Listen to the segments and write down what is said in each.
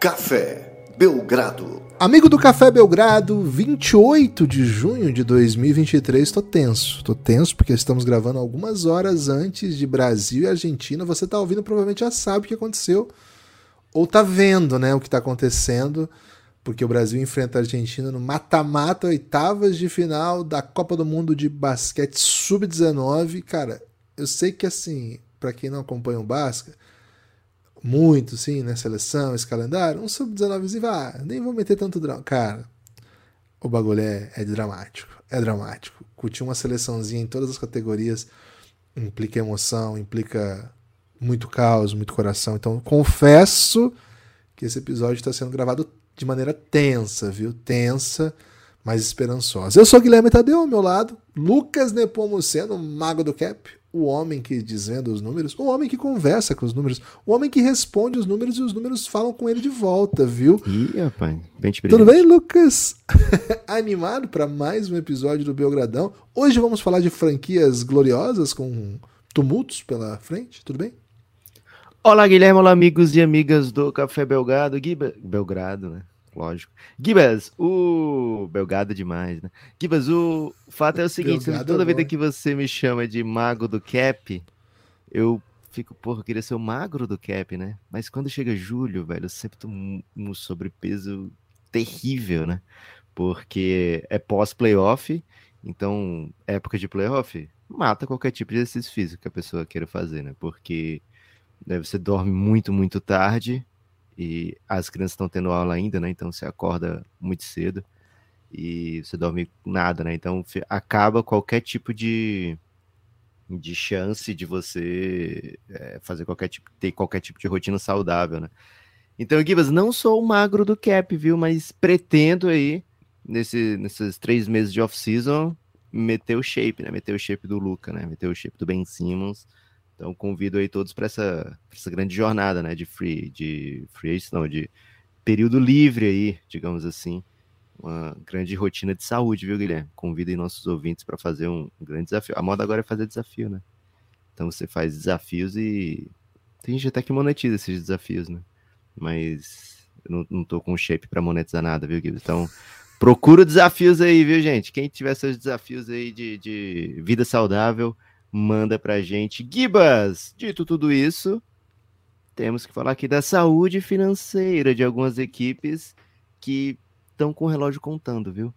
Café Belgrado. Amigo do Café Belgrado, 28 de junho de 2023, tô tenso. Tô tenso porque estamos gravando algumas horas antes de Brasil e Argentina. Você tá ouvindo, provavelmente já sabe o que aconteceu. Ou tá vendo, né, o que tá acontecendo. Porque o Brasil enfrenta a Argentina no mata-mata, oitavas de final da Copa do Mundo de Basquete Sub-19. Cara, eu sei que assim, para quem não acompanha o Basca, muito, sim, né? Seleção, esse calendário, um sub-19 ah, nem vou meter tanto drama. Cara, o bagulho é, é dramático. É dramático. Curtir uma seleçãozinha em todas as categorias implica emoção, implica muito caos, muito coração. Então, confesso que esse episódio está sendo gravado de maneira tensa, viu? Tensa, mas esperançosa. Eu sou Guilherme Tadeu, ao meu lado, Lucas Nepomuceno, mago do cap, o homem que desvenda os números, o homem que conversa com os números, o homem que responde os números e os números falam com ele de volta, viu? Ih, rapaz, bem te Tudo bem, Lucas? Animado para mais um episódio do Belgradão. Hoje vamos falar de franquias gloriosas com tumultos pela frente, tudo bem? Olá, Guilherme, olá, amigos e amigas do Café Belgrado. Giba... Belgrado, né? Lógico. Gibas, o. Belgado demais, né? Gibas, o fato é o seguinte: Belgado toda é vida que você me chama de mago do cap, eu fico, porra, eu queria ser o magro do cap, né? Mas quando chega julho, velho, eu sempre tô um sobrepeso terrível, né? Porque é pós-playoff, então, época de playoff, mata qualquer tipo de exercício físico que a pessoa queira fazer, né? Porque né, você dorme muito, muito tarde, e as crianças estão tendo aula ainda, né? Então você acorda muito cedo e você dorme nada, né? Então acaba qualquer tipo de, de chance de você é, fazer qualquer tipo, ter qualquer tipo de rotina saudável, né? Então, Gibas, não sou o magro do cap, viu? Mas pretendo aí, nesse, nesses três meses de off-season, meter o shape, né? Meter o shape do Luca, né? Meter o shape do Ben Simmons então convido aí todos para essa, essa grande jornada, né, de free, de free não, de período livre aí, digamos assim, uma grande rotina de saúde, viu, Guilherme? Convido aí nossos ouvintes para fazer um, um, grande desafio. A moda agora é fazer desafio, né? Então você faz desafios e tem gente até que monetiza esses desafios, né? Mas eu não, não tô com shape para monetizar nada, viu, Guilherme? Então procura desafios aí, viu, gente? Quem tiver seus desafios aí de, de vida saudável, manda pra gente. Gibas, dito tudo isso, temos que falar aqui da saúde financeira de algumas equipes que estão com o relógio contando, viu?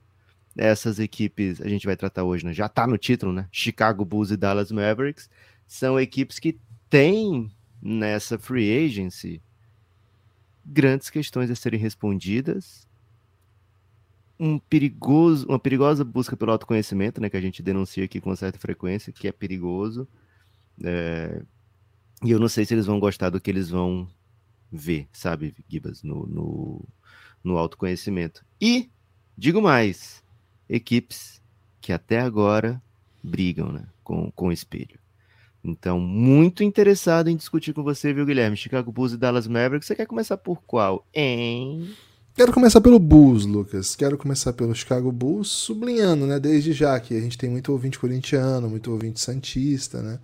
Essas equipes, a gente vai tratar hoje, né? Já tá no título, né? Chicago Bulls e Dallas Mavericks são equipes que têm nessa free agency grandes questões a serem respondidas um perigoso, uma perigosa busca pelo autoconhecimento, né, que a gente denuncia aqui com certa frequência, que é perigoso. É... E eu não sei se eles vão gostar do que eles vão ver, sabe, Gibas, no, no, no autoconhecimento. E, digo mais, equipes que até agora brigam né, com, com o espelho. Então, muito interessado em discutir com você, viu, Guilherme? Chicago Bulls e Dallas Mavericks. Você quer começar por qual? Hein? Quero começar pelo Bulls, Lucas. Quero começar pelo Chicago Bulls, sublinhando, né? Desde já que a gente tem muito ouvinte corintiano, muito ouvinte santista, né?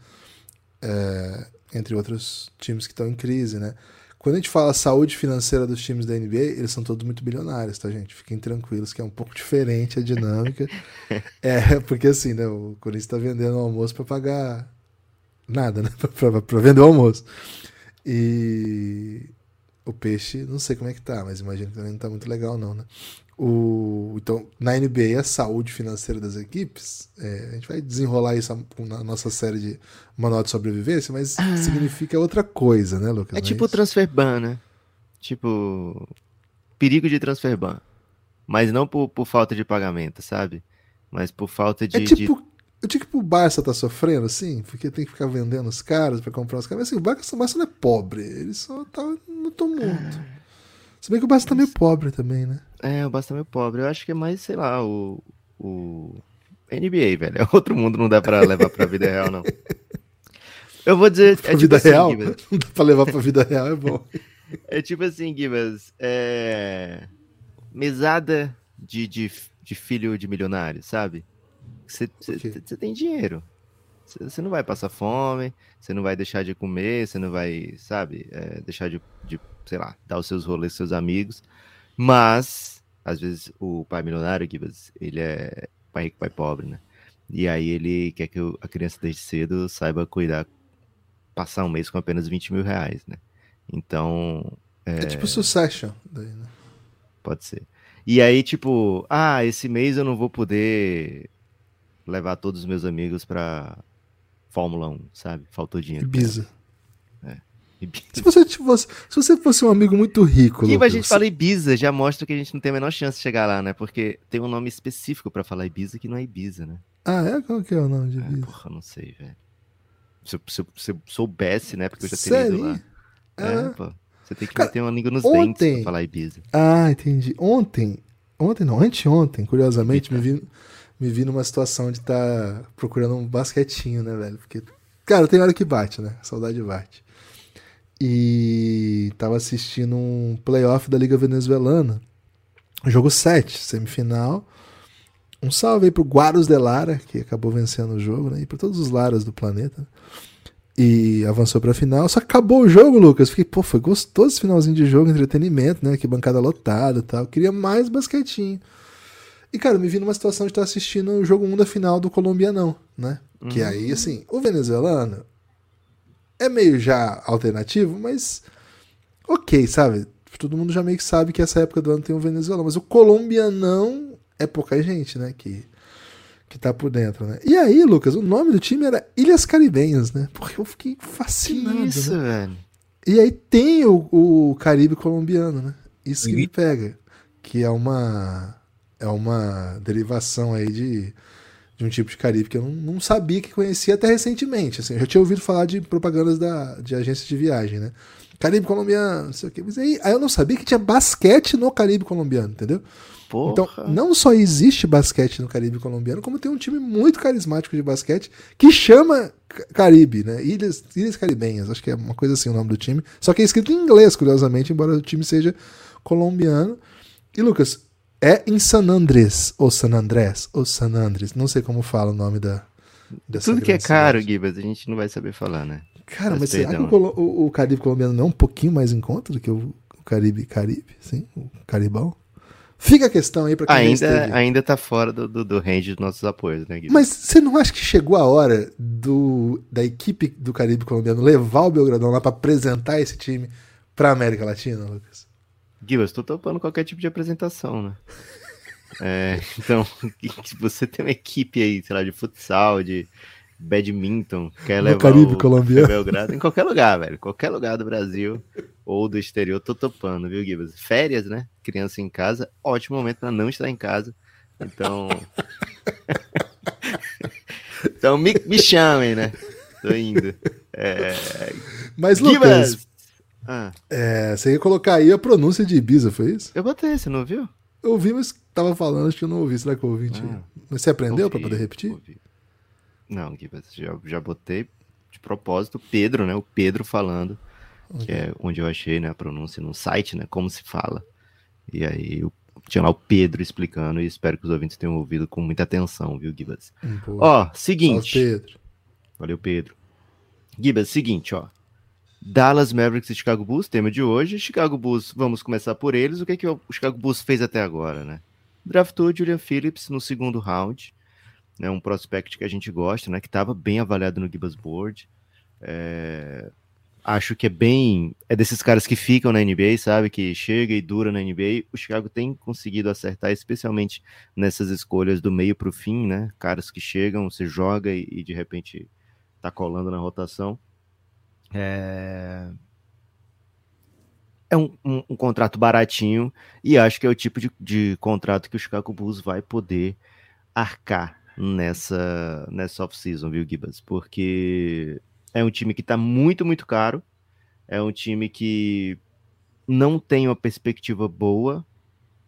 É, entre outros times que estão em crise, né? Quando a gente fala saúde financeira dos times da NBA, eles são todos muito bilionários, tá, gente? Fiquem tranquilos que é um pouco diferente a dinâmica. é, porque assim, né? O Corinthians está vendendo o almoço para pagar nada, né? para vender o almoço. E o peixe, não sei como é que tá, mas imagino que também não tá muito legal, não, né? O, então, na NBA, a saúde financeira das equipes, é, a gente vai desenrolar isso na nossa série de Manual de Sobrevivência, mas ah. significa outra coisa, né, Lucas? É tipo é transfer ban, né? Tipo, perigo de transfer ban. Mas não por, por falta de pagamento, sabe? Mas por falta de. É tipo de... Eu digo que o Barça tá sofrendo, assim, porque tem que ficar vendendo os caras para comprar os caras. Mas assim, o Barça, o Barça não é pobre, ele só tá no tumulto. Ah, Se bem que o Barça tá meio pobre também, né? É, o Barça tá meio pobre. Eu acho que é mais, sei lá, o. o... NBA, velho. É outro mundo, não dá pra levar pra vida real, não. Eu vou dizer. Pra é tipo vida assim, real? Gibas. Não dá pra levar pra vida real, é bom. É tipo assim, Gibas. É... Mesada de, de, de filho de milionário, sabe? Você tem dinheiro. Você não vai passar fome, você não vai deixar de comer, você não vai, sabe, é, deixar de, de, sei lá, dar os seus rolês com seus amigos, mas às vezes o pai milionário, Gibas, ele é pai rico, pai pobre, né? E aí ele quer que a criança desde cedo saiba cuidar, passar um mês com apenas 20 mil reais, né? Então. É, é tipo Succession, daí, né? Pode ser. E aí, tipo, ah, esse mês eu não vou poder levar todos os meus amigos pra Fórmula 1, sabe? Faltou dinheiro. Ibiza. É. Ibiza. Se você, fosse, se você fosse um amigo muito rico. Que a gente fala Ibiza, já mostra que a gente não tem a menor chance de chegar lá, né? Porque tem um nome específico para falar Ibiza que não é Ibiza, né? Ah, é? Qual que é o nome de é, Ibiza? É, porra, não sei, velho. Se, se, se, eu soubesse, né? Porque eu já teria ido lá. É, é pô. Você tem que Cara, meter uma língua nos ontem... dentes pra falar Ibiza. Ah, entendi. Ontem, ontem não, anteontem, curiosamente, me vi, me vi numa situação de estar tá procurando um basquetinho, né, velho? Porque, cara, tem hora que bate, né? Saudade bate. E tava assistindo um playoff da Liga Venezuelana. Jogo 7, semifinal. Um salve aí pro Guaros de Lara, que acabou vencendo o jogo, né? E para todos os Laras do planeta e avançou para a final. Só acabou o jogo, Lucas. Fiquei, pô, foi gostoso esse finalzinho de jogo, entretenimento, né? Que bancada lotada e tal. queria mais basquetinho. E, cara, eu me vi numa situação de estar assistindo o jogo 1 da final do Colombianão, né? Uhum. Que aí, assim, o venezuelano é meio já alternativo, mas ok, sabe? Todo mundo já meio que sabe que essa época do ano tem um venezuelano. Mas o colombianão é pouca gente, né? Que que tá por dentro, né? E aí, Lucas, o nome do time era Ilhas Caribenhas, né? Porque eu fiquei fascinado. Que isso, né? velho. E aí tem o, o Caribe colombiano, né? Isso que e... me pega. Que é uma. É uma derivação aí de, de um tipo de Caribe que eu não, não sabia que conhecia até recentemente. Assim, eu já tinha ouvido falar de propagandas da, de agências de viagem, né? Caribe colombiano, não sei o quê. Mas aí, aí eu não sabia que tinha basquete no Caribe colombiano, entendeu? Porra. Então, não só existe basquete no Caribe colombiano, como tem um time muito carismático de basquete que chama Caribe, né? Ilhas, Ilhas Caribenhas, acho que é uma coisa assim o nome do time. Só que é escrito em inglês, curiosamente, embora o time seja colombiano. E Lucas, é em San Andrés, ou San Andrés, ou San Andrés, não sei como fala o nome da. Tudo que é caro, Gibas, a gente não vai saber falar, né? Cara, mas, mas será que o, o, o, Caribe colombiano não é um pouquinho mais em conta do que o, o Caribe Caribe, sim? O Caribão? Fica a questão aí para quem ainda ainda tá fora do, do, do, range dos nossos apoios, né, Guilherme? Mas você não acha que chegou a hora do, da equipe do Caribe colombiano levar o Belgradão lá para apresentar esse time para América Latina, Lucas? Guilherme, estou topando qualquer tipo de apresentação, né? é, então, você tem uma equipe aí, sei lá, de futsal, de badminton, quer levar Caribe o colombiano. Belgrado, em qualquer lugar, velho. Qualquer lugar do Brasil ou do exterior, tô topando, viu, Gibas? Férias, né? Criança em casa, ótimo momento para não estar em casa. Então. então me, me chamem, né? Tô indo. É... Mas, Lucas, ah. é, você ia colocar aí a pronúncia de Ibiza, foi isso? Eu botei, você não viu? Eu ouvi, mas tava falando, acho que eu não ouvi. Será que eu ouvi? Ah, mas você aprendeu para poder repetir? Ouvi. Não, já, já botei de propósito Pedro, né? O Pedro falando, okay. que é onde eu achei né, a pronúncia no site, né? Como se fala. E aí eu tinha lá o Pedro explicando e espero que os ouvintes tenham ouvido com muita atenção, viu, Gibas? Ó, seguinte. Pedro. Valeu, Pedro. Gibas, seguinte, ó. Dallas Mavericks e Chicago Bulls, tema de hoje. Chicago Bulls, vamos começar por eles. O que, é que o Chicago Bulls fez até agora, né? Draftou Julian Phillips no segundo round né, um prospect que a gente gosta, né, que estava bem avaliado no Gibas Board. É, acho que é bem. É desses caras que ficam na NBA, sabe? Que chega e dura na NBA. O Chicago tem conseguido acertar, especialmente nessas escolhas do meio para o fim, né? Caras que chegam, você joga e, e de repente tá colando na rotação. É, é um, um, um, contrato baratinho e acho que é o tipo de, de contrato que o Chicago Bulls vai poder arcar nessa, nessa off-season, viu, Gibas? Porque é um time que está muito, muito caro. É um time que não tem uma perspectiva boa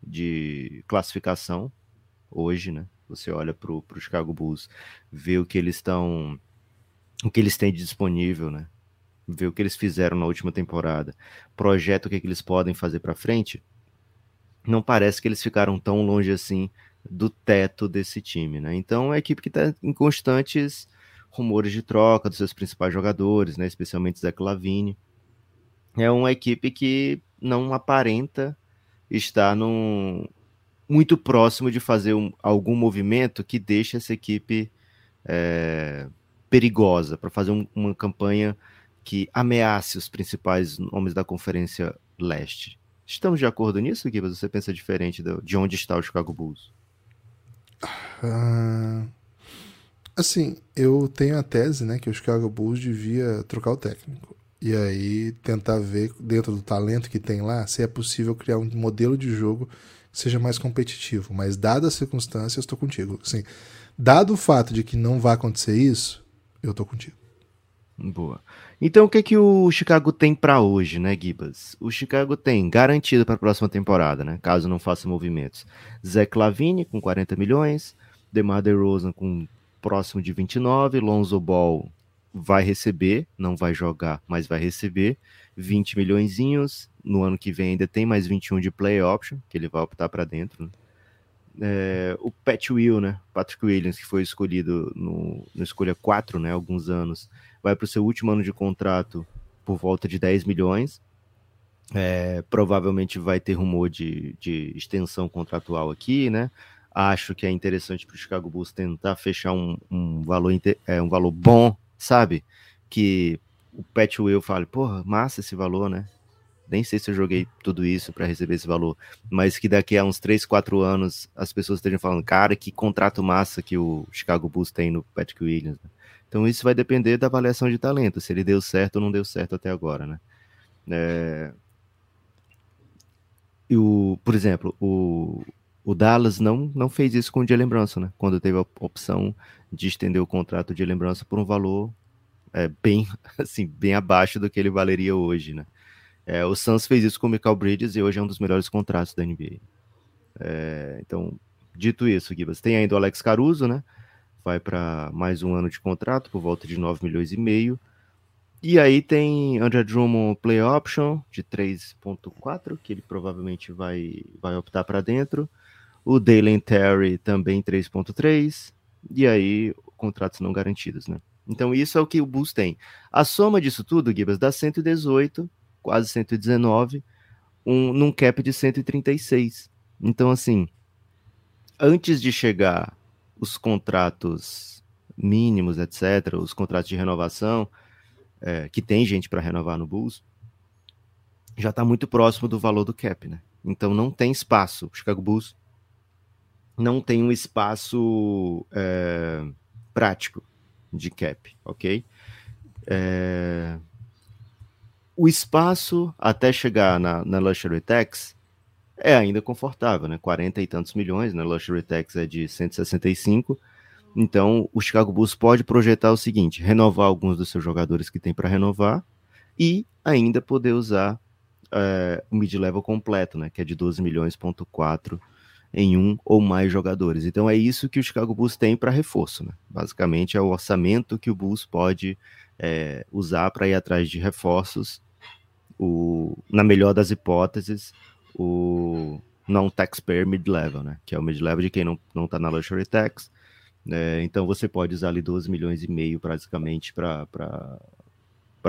de classificação hoje, né? Você olha para o Chicago Bulls, vê o que eles estão. o que eles têm de disponível, né? Vê o que eles fizeram na última temporada, projeta o que, é que eles podem fazer para frente. Não parece que eles ficaram tão longe assim do teto desse time, né? Então é uma equipe que está em constantes rumores de troca dos seus principais jogadores, né? Especialmente Zé Lavine. É uma equipe que não aparenta estar num, muito próximo de fazer um, algum movimento que deixe essa equipe é, perigosa para fazer um, uma campanha que ameace os principais nomes da Conferência Leste. Estamos de acordo nisso, Gui? Você pensa diferente de onde está o Chicago Bulls? Uh, assim, eu tenho a tese, né, que o Chicago Bulls devia trocar o técnico. E aí tentar ver, dentro do talento que tem lá, se é possível criar um modelo de jogo que seja mais competitivo. Mas, dadas as circunstâncias, estou contigo. Assim, dado o fato de que não vai acontecer isso, eu estou contigo. Boa. Então, o que, que o Chicago tem para hoje, né, Gibas? O Chicago tem garantido para a próxima temporada, né, caso não faça movimentos. Zé Clavini com 40 milhões, DeMar DeRozan com próximo de 29, Lonzo Ball vai receber, não vai jogar, mas vai receber 20 milhões. No ano que vem ainda tem mais 21 de play option, que ele vai optar para dentro. Né? É, o Pat Will, né, Patrick Williams, que foi escolhido no, no escolha 4, né, alguns anos, vai para o seu último ano de contrato por volta de 10 milhões. É, provavelmente vai ter rumor de, de extensão contratual aqui, né? Acho que é interessante para o Chicago Bulls tentar fechar um, um, valor, é, um valor bom, sabe? Que o Pat Will fale, porra, massa esse valor, né? Nem sei se eu joguei tudo isso para receber esse valor, mas que daqui a uns 3, 4 anos as pessoas estejam falando, cara, que contrato massa que o Chicago Bulls tem no Patrick Williams. Né? Então isso vai depender da avaliação de talento, se ele deu certo ou não deu certo até agora, né? É... E o, por exemplo, o, o Dallas não, não fez isso com o Jalen Brunson, né? Quando teve a opção de estender o contrato de Jalen Brunson por um valor é, bem, assim, bem abaixo do que ele valeria hoje, né? É, o Suns fez isso com o Michael Bridges e hoje é um dos melhores contratos da NBA. É, então, dito isso, Gibas, tem ainda o Alex Caruso, né? Vai para mais um ano de contrato, por volta de 9 milhões e meio. E aí tem André Drummond Play Option de 3.4, que ele provavelmente vai, vai optar para dentro. O Dalen Terry também 3.3. E aí, contratos não garantidos, né? Então isso é o que o Bulls tem. A soma disso tudo, Gibas, dá 118, quase 119, um, num cap de 136. Então, assim, antes de chegar os contratos mínimos, etc., os contratos de renovação, é, que tem gente para renovar no Bulls, já está muito próximo do valor do cap, né? Então não tem espaço. O Chicago Bulls não tem um espaço é, prático de cap, ok? É, o espaço até chegar na, na Luxury Tax é ainda confortável, né? 40 e tantos milhões, né? Luxury Tax é de 165. Então, o Chicago Bulls pode projetar o seguinte: renovar alguns dos seus jogadores que tem para renovar e ainda poder usar é, o mid-level completo, né? Que é de 12 milhões, ponto 4 em um ou mais jogadores. Então é isso que o Chicago Bulls tem para reforço, né? Basicamente é o orçamento que o Bulls pode é, usar para ir atrás de reforços. O, na melhor das hipóteses, o non-taxpayer mid-level, né? Que é o mid-level de quem não, não tá na luxury tax. Né? Então você pode usar ali 12 milhões e meio praticamente para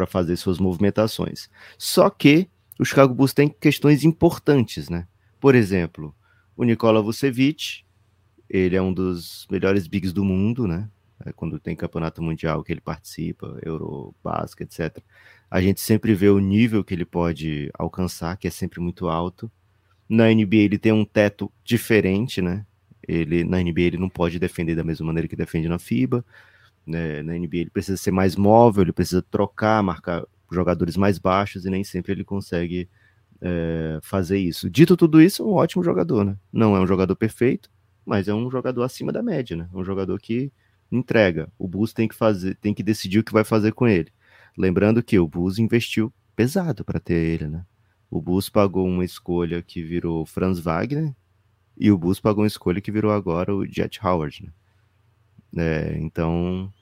fazer suas movimentações. Só que o Chicago Bulls tem questões importantes, né? Por exemplo, o Nikola Vucevic, ele é um dos melhores bigs do mundo, né? É quando tem campeonato mundial que ele participa, Eurobasket, etc a gente sempre vê o nível que ele pode alcançar, que é sempre muito alto. Na NBA ele tem um teto diferente, né? Ele na NBA ele não pode defender da mesma maneira que defende na FIBA. Né? Na NBA ele precisa ser mais móvel, ele precisa trocar, marcar jogadores mais baixos e nem sempre ele consegue é, fazer isso. Dito tudo isso, um ótimo jogador, né? Não é um jogador perfeito, mas é um jogador acima da média, né? Um jogador que entrega. O Bulls tem que fazer, tem que decidir o que vai fazer com ele. Lembrando que o Bulls investiu pesado para ter ele, né? O Bulls pagou uma escolha que virou Franz Wagner e o Bulls pagou uma escolha que virou agora o Jet Howard, né? É, então,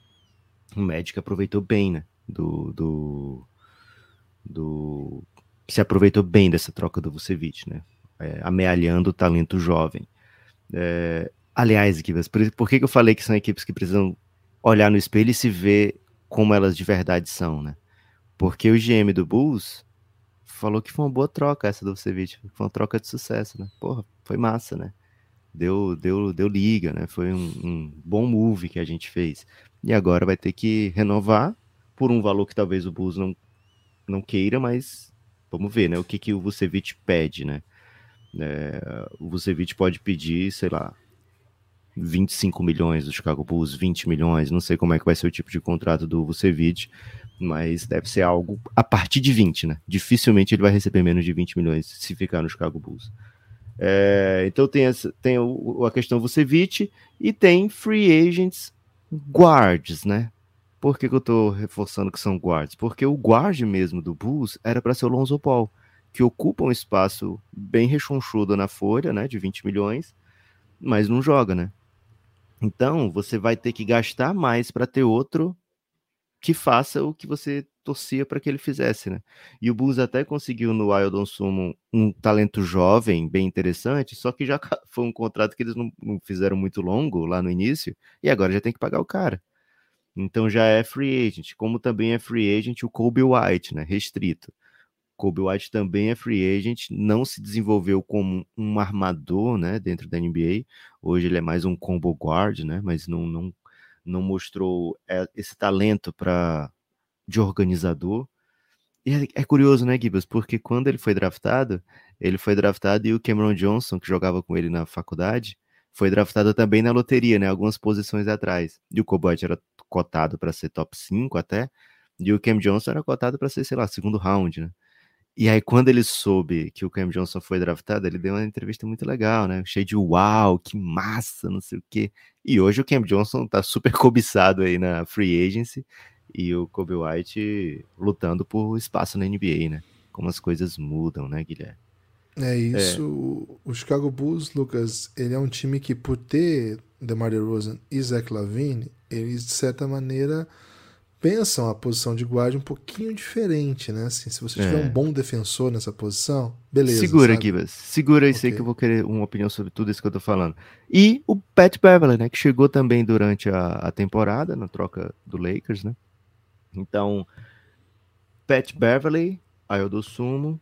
o Magic aproveitou bem, né? Do, do, do se aproveitou bem dessa troca do Vucevic, né? É, amealhando o talento jovem. É, aliás, Gibas, por, por que, que eu falei que são equipes que precisam olhar no espelho e se ver como elas de verdade são, né? Porque o GM do Bulls falou que foi uma boa troca essa do Vucevic, foi uma troca de sucesso, né? Porra, foi massa, né? Deu, deu, deu liga, né? Foi um, um bom move que a gente fez. E agora vai ter que renovar por um valor que talvez o Bulls não, não queira, mas vamos ver, né? O que, que o Vucevic pede, né? É, o Vucevic pode pedir, sei lá, 25 milhões do Chicago Bulls, 20 milhões, não sei como é que vai ser o tipo de contrato do Vucevic, mas deve ser algo a partir de 20, né? Dificilmente ele vai receber menos de 20 milhões se ficar no Chicago Bulls. É, então tem, essa, tem a questão Vucevic e tem free agents guards, né? Por que, que eu tô reforçando que são guards? Porque o guard mesmo do Bulls era para ser o Lonzo Paul, que ocupa um espaço bem rechonchudo na folha, né, de 20 milhões, mas não joga, né? Então, você vai ter que gastar mais para ter outro que faça o que você torcia para que ele fizesse, né? E o Bulls até conseguiu no Wildon Sumo um talento jovem, bem interessante, só que já foi um contrato que eles não, não, fizeram muito longo lá no início, e agora já tem que pagar o cara. Então já é free agent, como também é free agent o Kobe White, né? Restrito. Kobe White também é free agent, não se desenvolveu como um armador, né, dentro da NBA. Hoje ele é mais um combo guard, né, mas não, não, não mostrou é, esse talento para de organizador. E é, é, curioso, né, Gibbs, porque quando ele foi draftado, ele foi draftado e o Cameron Johnson, que jogava com ele na faculdade, foi draftado também na loteria, né, algumas posições atrás. E o Kobe White era cotado para ser top 5 até, e o Cam Johnson era cotado para ser, sei lá, segundo round, né? E aí, quando ele soube que o Cam Johnson foi draftado, ele deu uma entrevista muito legal, né? Cheio de uau, que massa, não sei o quê. E hoje o Cam Johnson tá super cobiçado aí na free agency e o Kobe White lutando por espaço na NBA, né? Como as coisas mudam, né, Guilherme? É isso. É. O Chicago Bulls, Lucas, ele é um time que, por ter DeMar DeRozan e Zach Lavine, eles, de certa maneira, pensam a posição de guarda um pouquinho diferente, né? Assim, se você tiver é. um bom defensor nessa posição, beleza. Segura, Gibas. Segura isso okay. aí que eu vou querer uma opinião sobre tudo isso que eu tô falando. E o Pat Beverly, né? Que chegou também durante a, a temporada, na troca do Lakers, né? Então, Pat Beverly, Aildo Sumo,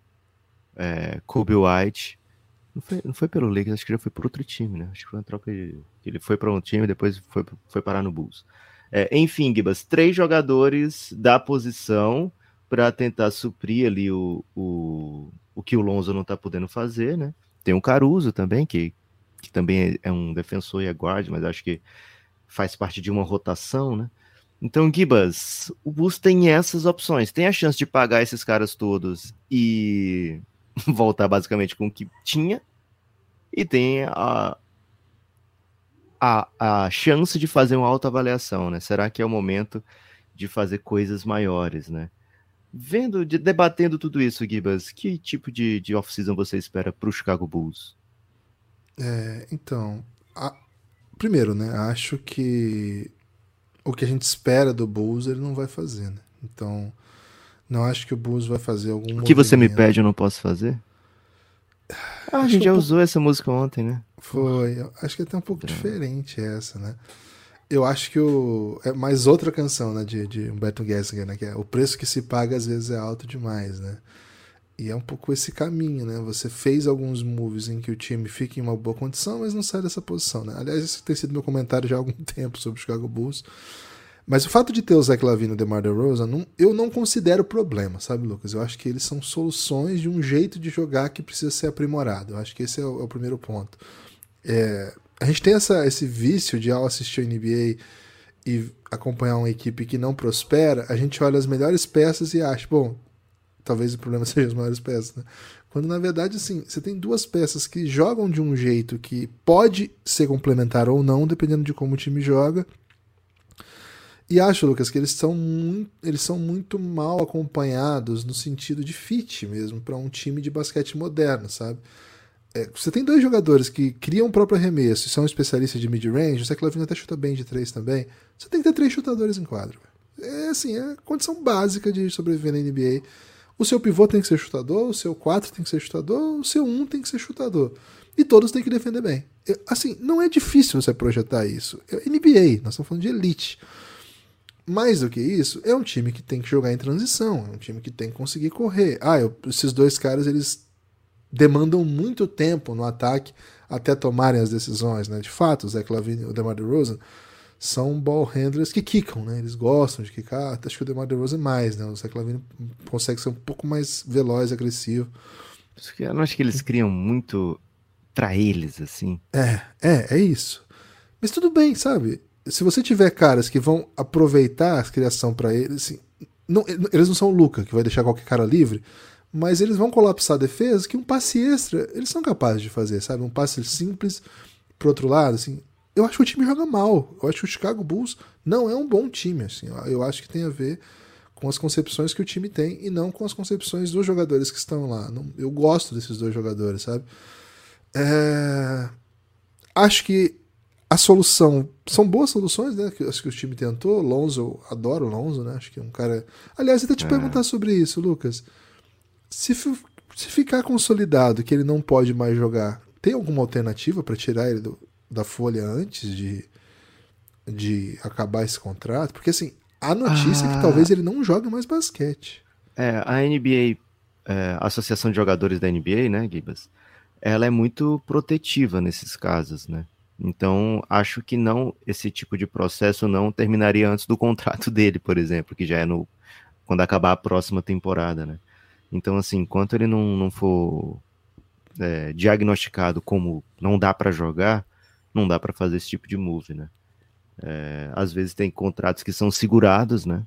é, Kobe White. Não foi, não foi pelo Lakers, acho que já foi por outro time, né? Acho que foi uma troca de. Ele foi para um time e depois foi, foi parar no Bulls. É, enfim, Gibas, três jogadores da posição para tentar suprir ali o, o, o que o Lonzo não está podendo fazer, né? Tem o Caruso também, que, que também é, é um defensor e é guard, mas acho que faz parte de uma rotação, né? Então, Gibas, o Bulls tem essas opções. Tem a chance de pagar esses caras todos e voltar basicamente com o que tinha. E tem a, a, a chance de fazer uma autoavaliação, né? Será que é o momento de fazer coisas maiores, né? Vendo, de, debatendo tudo isso, Gibas, que tipo de, de off-season você espera para o Chicago Bulls? É, então, a, primeiro, né? Acho que o que a gente espera do Bulls ele não vai fazer, né? Então, não acho que o Bulls vai fazer algum. O que movimento. você me pede eu não posso fazer? Ah, a gente já usou essa música ontem, né? Foi. Acho que é até um pouco é. diferente essa, né? Eu acho que o. É mais outra canção, né? De, de Humberto Gessinger, né? Que é o preço que se paga às vezes é alto demais, né? E é um pouco esse caminho, né? Você fez alguns moves em que o time fica em uma boa condição, mas não sai dessa posição, né? Aliás, esse tem sido meu comentário já há algum tempo sobre o Chicago Bulls. Mas o fato de ter o Zach Lavine e o DeMar DeRozan, não, eu não considero problema, sabe, Lucas? Eu acho que eles são soluções de um jeito de jogar que precisa ser aprimorado. Eu acho que esse é o, é o primeiro ponto. É, a gente tem essa, esse vício de ao assistir a NBA e acompanhar uma equipe que não prospera, a gente olha as melhores peças e acha, bom, talvez o problema seja as maiores peças, né? Quando na verdade, assim, você tem duas peças que jogam de um jeito que pode ser complementar ou não, dependendo de como o time joga, e acho, Lucas, que eles são muito, eles são muito mal acompanhados no sentido de fit mesmo, para um time de basquete moderno, sabe? É, você tem dois jogadores que criam o próprio arremesso e são especialistas de mid-range, o Zach até chuta bem de três também. Você tem que ter três chutadores em quadro. É assim, é a condição básica de sobreviver na NBA. O seu pivô tem que ser chutador, o seu 4 tem que ser chutador, o seu 1 um tem que ser chutador. E todos têm que defender bem. Assim, não é difícil você projetar isso. É NBA, nós estamos falando de elite. Mais do que isso, é um time que tem que jogar em transição, é um time que tem que conseguir correr. Ah, eu, esses dois caras eles demandam muito tempo no ataque até tomarem as decisões, né? De fato, o Zé Clavini e o DeMar DeRozan são ball handlers que quicam, né? Eles gostam de quicar, acho que o DeMar DeRozan é mais, né? O Zé Clavini consegue ser um pouco mais veloz, agressivo. Eu não acho que eles criam muito para eles, assim. É, é, é isso. Mas tudo bem, sabe? Se você tiver caras que vão aproveitar a criação para eles, assim, não, eles não são o Luca, que vai deixar qualquer cara livre, mas eles vão colapsar a defesa que um passe extra eles são capazes de fazer, sabe? Um passe simples pro outro lado, assim. Eu acho que o time joga mal. Eu acho que o Chicago Bulls não é um bom time, assim. Eu acho que tem a ver com as concepções que o time tem e não com as concepções dos jogadores que estão lá. Eu gosto desses dois jogadores, sabe? É... Acho que a solução. São boas soluções, né? Que, acho que o time tentou. Lonzo, adoro o Lonzo, né? Acho que é um cara. Aliás, até te é. perguntar sobre isso, Lucas. Se, se ficar consolidado que ele não pode mais jogar, tem alguma alternativa para tirar ele do, da folha antes de, de acabar esse contrato? Porque assim, a notícia ah. é que talvez ele não jogue mais basquete. É, a NBA, é, a Associação de Jogadores da NBA, né, Gibas? Ela é muito protetiva nesses casos, né? Então, acho que não esse tipo de processo não terminaria antes do contrato dele, por exemplo, que já é no quando acabar a próxima temporada, né? Então, assim, enquanto ele não, não for é, diagnosticado como não dá para jogar, não dá para fazer esse tipo de move, né? É, às vezes tem contratos que são segurados, né?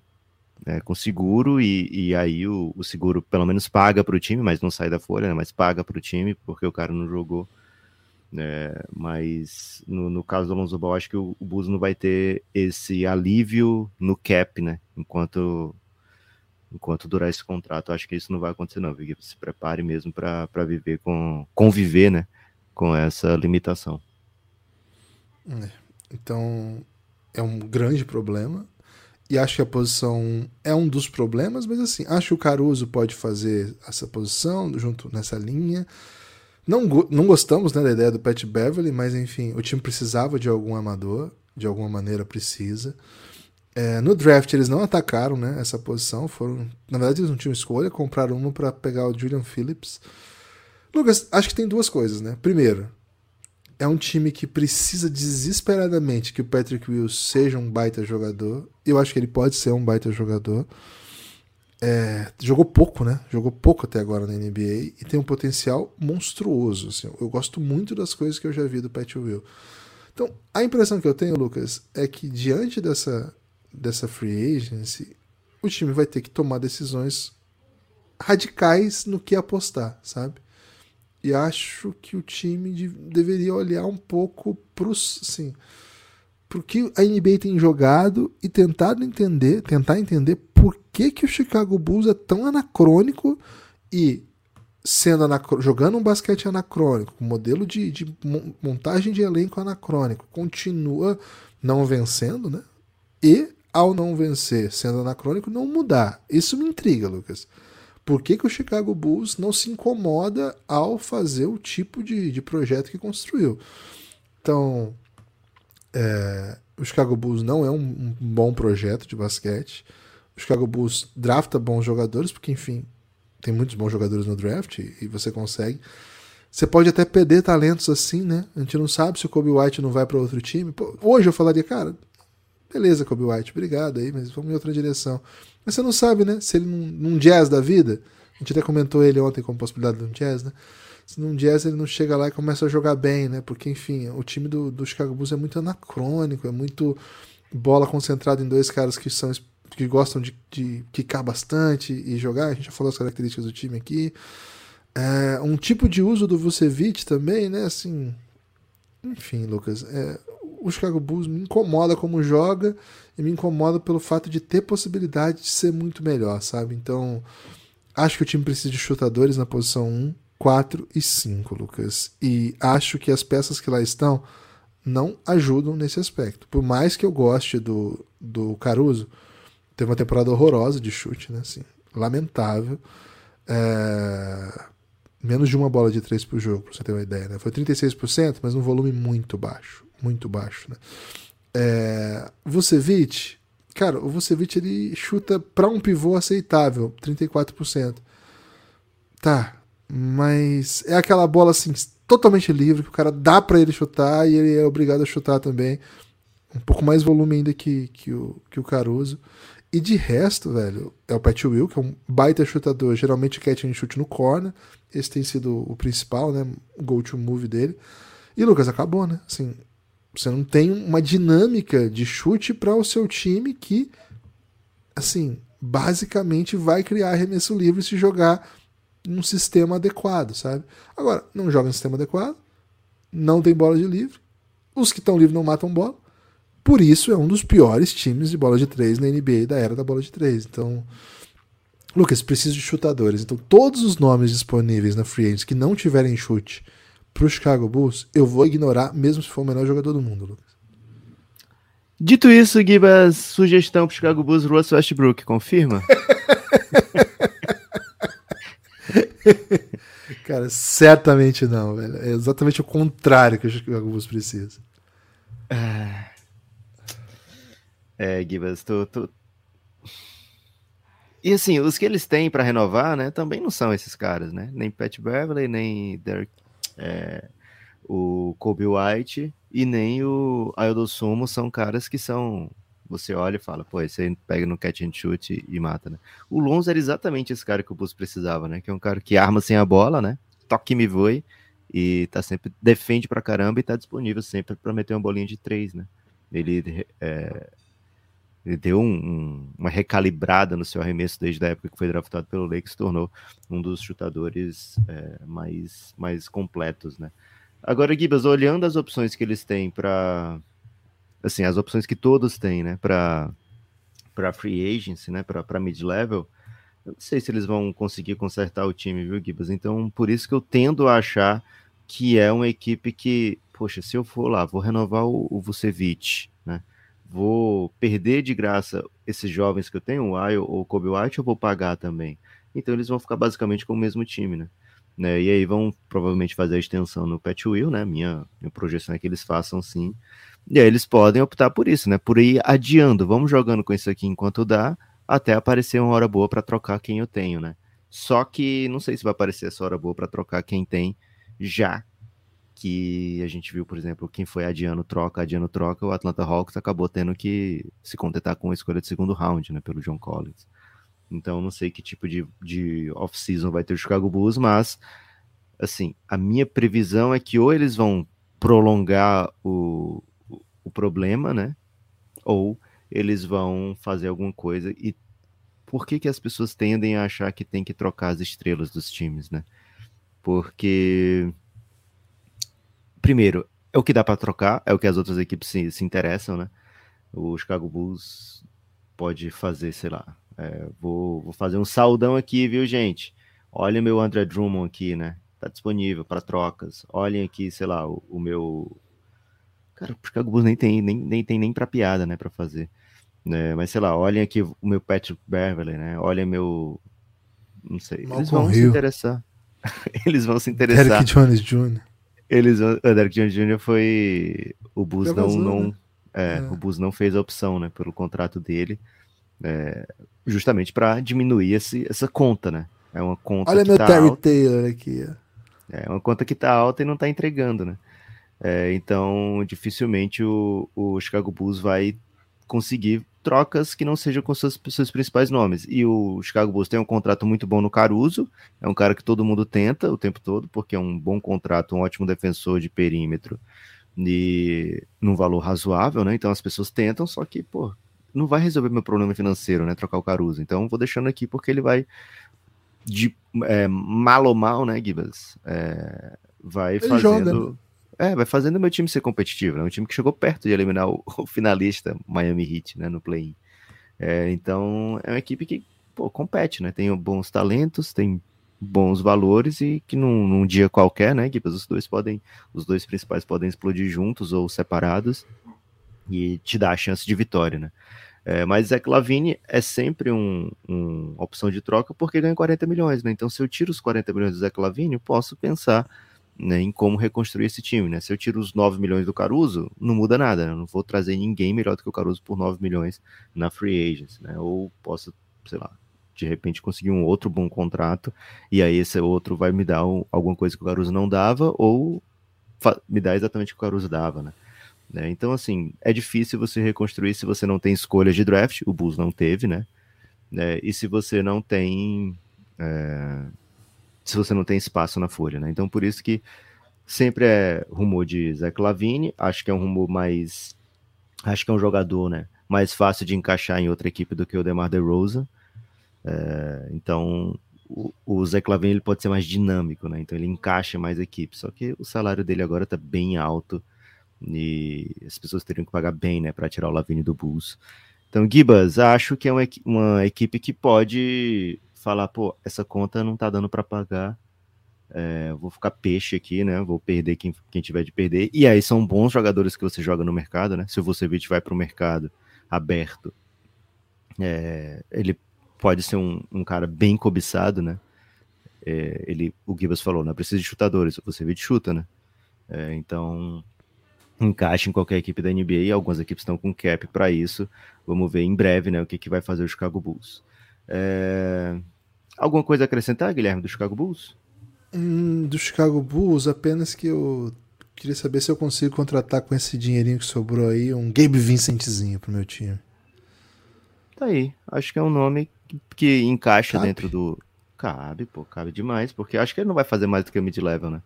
É, com seguro, e, e aí o, o seguro pelo menos paga para o time, mas não sai da folha, né? Mas paga para o time porque o cara não jogou. É, mas no, no, caso do Alonso Ball, acho que o, o Bus não vai ter esse alívio no cap, né? Enquanto, enquanto durar esse contrato, acho que isso não vai acontecer, não. Vicky, se prepare mesmo para viver com conviver, né? Com essa limitação. É, então é um grande problema. E acho que a posição é um dos problemas, mas assim, acho que o Caruso pode fazer essa posição junto nessa linha. Não, não gostamos né, da ideia do Pat Beverly, mas enfim, o time precisava de algum amador, de alguma maneira precisa. É, no draft eles não atacaram né, essa posição, foram, na verdade eles não tinham escolha, compraram uma para pegar o Julian Phillips. Lucas, acho que tem duas coisas, né? Primeiro, é um time que precisa desesperadamente que o Patrick Wills seja um baita jogador. Eu acho que ele pode ser um baita jogador. É, jogou pouco, né? Jogou pouco até agora na NBA e tem um potencial monstruoso. Assim. Eu gosto muito das coisas que eu já vi do Pat Will. Então, a impressão que eu tenho, Lucas, é que diante dessa, dessa free agency, o time vai ter que tomar decisões radicais no que apostar, sabe? E acho que o time de, deveria olhar um pouco para assim, que a NBA tem jogado e tentado entender, tentar entender por que, que o Chicago Bulls é tão anacrônico e sendo jogando um basquete anacrônico, modelo de, de montagem de elenco anacrônico, continua não vencendo, né? E ao não vencer, sendo anacrônico, não mudar. Isso me intriga, Lucas. Por que, que o Chicago Bulls não se incomoda ao fazer o tipo de, de projeto que construiu? Então, é, o Chicago Bulls não é um, um bom projeto de basquete. O Chicago Bulls drafta bons jogadores, porque, enfim, tem muitos bons jogadores no draft e você consegue. Você pode até perder talentos assim, né? A gente não sabe se o Kobe White não vai para outro time. Pô, hoje eu falaria, cara, beleza, Kobe White, obrigado aí, mas vamos em outra direção. Mas você não sabe, né? Se ele num, num jazz da vida, a gente até comentou ele ontem como possibilidade de um jazz, né? Se num jazz ele não chega lá e começa a jogar bem, né? Porque, enfim, o time do, do Chicago Bulls é muito anacrônico, é muito bola concentrada em dois caras que são que gostam de, de quicar bastante e jogar. A gente já falou as características do time aqui. É, um tipo de uso do Vucevic também, né? Assim, enfim, Lucas, é, o Chicago Bulls me incomoda como joga e me incomoda pelo fato de ter possibilidade de ser muito melhor, sabe? Então, acho que o time precisa de chutadores na posição 1, 4 e 5, Lucas. E acho que as peças que lá estão não ajudam nesse aspecto. Por mais que eu goste do, do Caruso, teve uma temporada horrorosa de chute, né? Assim, lamentável. É... Menos de uma bola de três por jogo, pra você ter uma ideia. Né? Foi 36%, mas num volume muito baixo. Muito baixo. Né? É... Vucevic cara, o Vucevic ele chuta para um pivô aceitável, 34%. Tá, mas é aquela bola assim totalmente livre que o cara dá para ele chutar e ele é obrigado a chutar também. Um pouco mais volume ainda que, que, o, que o Caruso. E de resto, velho, é o Pat Will, que é um baita chutador, geralmente catch and chute no corner. Esse tem sido o principal, né? Go-to move dele. E Lucas, acabou, né? Assim, você não tem uma dinâmica de chute para o seu time que, assim, basicamente vai criar arremesso livre se jogar num sistema adequado, sabe? Agora, não joga em sistema adequado, não tem bola de livre, os que estão livres não matam bola. Por isso é um dos piores times de bola de três na NBA da era da bola de três. Então, Lucas, precisa de chutadores. Então, todos os nomes disponíveis na Free Agents que não tiverem chute pro Chicago Bulls, eu vou ignorar, mesmo se for o melhor jogador do mundo, Lucas. Dito isso, Gibas, sugestão pro Chicago Bulls, Russell Westbrook, confirma? Cara, certamente não, velho. É exatamente o contrário que o Chicago Bulls precisa. É, é Gibas, tu, tu... E assim, os que eles têm para renovar, né, também não são esses caras, né? Nem Pat Beverly, nem Derek, é, o Kobe White e nem o Aildo Sumo são caras que são você olha e fala, pô, você pega no catch and shoot e mata, né? O Lonzo era exatamente esse cara que o Bulls precisava, né? Que é um cara que arma sem a bola, né? Toque me voe e tá sempre defende pra caramba e tá disponível sempre para meter uma bolinha de três, né? Ele, é, ele deu um, um, uma recalibrada no seu arremesso desde a época que foi draftado pelo Lakers, se tornou um dos chutadores é, mais, mais completos, né? Agora, Gibas, olhando as opções que eles têm para assim, as opções que todos têm, né, para para free agency, né, para mid-level, eu não sei se eles vão conseguir consertar o time, viu, Gibas? Então, por isso que eu tendo a achar que é uma equipe que, poxa, se eu for lá, vou renovar o, o Vucevic, né? Vou perder de graça esses jovens que eu tenho, o Ayo ou o Kobe White, eu vou pagar também. Então eles vão ficar basicamente com o mesmo time, né? né? E aí vão provavelmente fazer a extensão no Pet Will, né? Minha, minha projeção é que eles façam sim. E aí eles podem optar por isso, né? Por ir adiando, vamos jogando com isso aqui enquanto dá, até aparecer uma hora boa para trocar quem eu tenho, né? Só que não sei se vai aparecer essa hora boa para trocar quem tem já que a gente viu, por exemplo, quem foi adiando troca, adiando troca, o Atlanta Hawks acabou tendo que se contentar com a escolha de segundo round, né, pelo John Collins. Então, não sei que tipo de, de off-season vai ter o Chicago Bulls, mas, assim, a minha previsão é que ou eles vão prolongar o, o problema, né? Ou eles vão fazer alguma coisa e por que que as pessoas tendem a achar que tem que trocar as estrelas dos times, né? Porque primeiro, é o que dá para trocar, é o que as outras equipes se, se interessam, né? O Chicago Bulls pode fazer, sei lá, é, vou, vou fazer um saudão aqui, viu, gente? Olha meu André Drummond aqui, né? Tá disponível para trocas. Olhem aqui, sei lá, o, o meu Cara, o Chicago Bulls nem tem nem, nem, tem nem pra piada, né, pra fazer. Né? Mas sei lá, olhem aqui o meu Patrick Beverly, né? Olhem meu. Não sei. Malcolm eles vão Hill. se interessar. eles vão se interessar. Derek Jones Jr. Eles. O Derek Jones Jr. foi. O Bulls não. não... Né? É, é, o Bulls não fez a opção, né, pelo contrato dele, é, justamente para diminuir esse, essa conta, né? É uma conta Olha que meu tá Terry alta. Taylor aqui. É uma conta que tá alta e não tá entregando, né? É, então, dificilmente o, o Chicago Bulls vai conseguir trocas que não sejam com seus, seus principais nomes. E o Chicago Bulls tem um contrato muito bom no Caruso, é um cara que todo mundo tenta o tempo todo, porque é um bom contrato, um ótimo defensor de perímetro e num valor razoável, né? Então as pessoas tentam, só que, pô, não vai resolver meu problema financeiro, né? Trocar o Caruso. Então vou deixando aqui porque ele vai de é, mal ou mal, né, Gibas? É, vai ele fazendo. Joga, né? É, vai fazendo o meu time ser competitivo, né? Um time que chegou perto de eliminar o, o finalista Miami Heat, né? No play-in. É, então, é uma equipe que, pô, compete, né? Tem bons talentos, tem bons valores e que num, num dia qualquer, né, equipes, os dois podem, os dois principais podem explodir juntos ou separados e te dar a chance de vitória, né? É, mas Zach Lavine é sempre um, um, opção de troca porque ganha 40 milhões, né? Então, se eu tiro os 40 milhões do Zach Lavine, eu posso pensar né, em como reconstruir esse time, né? Se eu tiro os 9 milhões do Caruso, não muda nada, né? Eu não vou trazer ninguém melhor do que o Caruso por 9 milhões na free agents, né? Ou posso, sei lá, de repente conseguir um outro bom contrato e aí esse outro vai me dar um, alguma coisa que o Caruso não dava ou me dá exatamente o que o Caruso dava, né? né? Então, assim, é difícil você reconstruir se você não tem escolhas de draft, o Bulls não teve, né? né? E se você não tem é, se você não tem espaço na folha, né? Então por isso que sempre é rumor de Zach Lavine, acho que é um rumor mais acho que é um jogador, né, mais fácil de encaixar em outra equipe do que o DeMar DeRozan. É, então o, o Zach Lavine ele pode ser mais dinâmico, né? Então ele encaixa mais equipes, só que o salário dele agora tá bem alto e as pessoas teriam que pagar bem, né, para tirar o Lavine do Bulls. Então, Gibas, acho que é uma, uma equipe que pode falar, pô, essa conta não tá dando para pagar, é, vou ficar peixe aqui, né? Vou perder quem, quem tiver de perder. E aí são bons jogadores que você joga no mercado, né? Se o Vucevic vai para o mercado aberto, é, ele pode ser um, um, cara bem cobiçado, né? É, ele, o Gibas falou, não precisa de chutadores, o Vucevic chuta, né? Então encaixa em qualquer equipe da NBA. Algumas equipes estão com cap para isso. Vamos ver em breve, né? O que, que vai fazer o Chicago Bulls. É... Alguma coisa a acrescentar, Guilherme, do Chicago Bulls? Hum, do Chicago Bulls, apenas que eu queria saber se eu consigo contratar com esse dinheirinho que sobrou aí um Gabe Vincentzinho pro meu time. Tá aí. Acho que é um nome que, que encaixa cabe? dentro do. Cabe, pô, cabe demais, porque acho que ele não vai fazer mais do que o mid-level, né?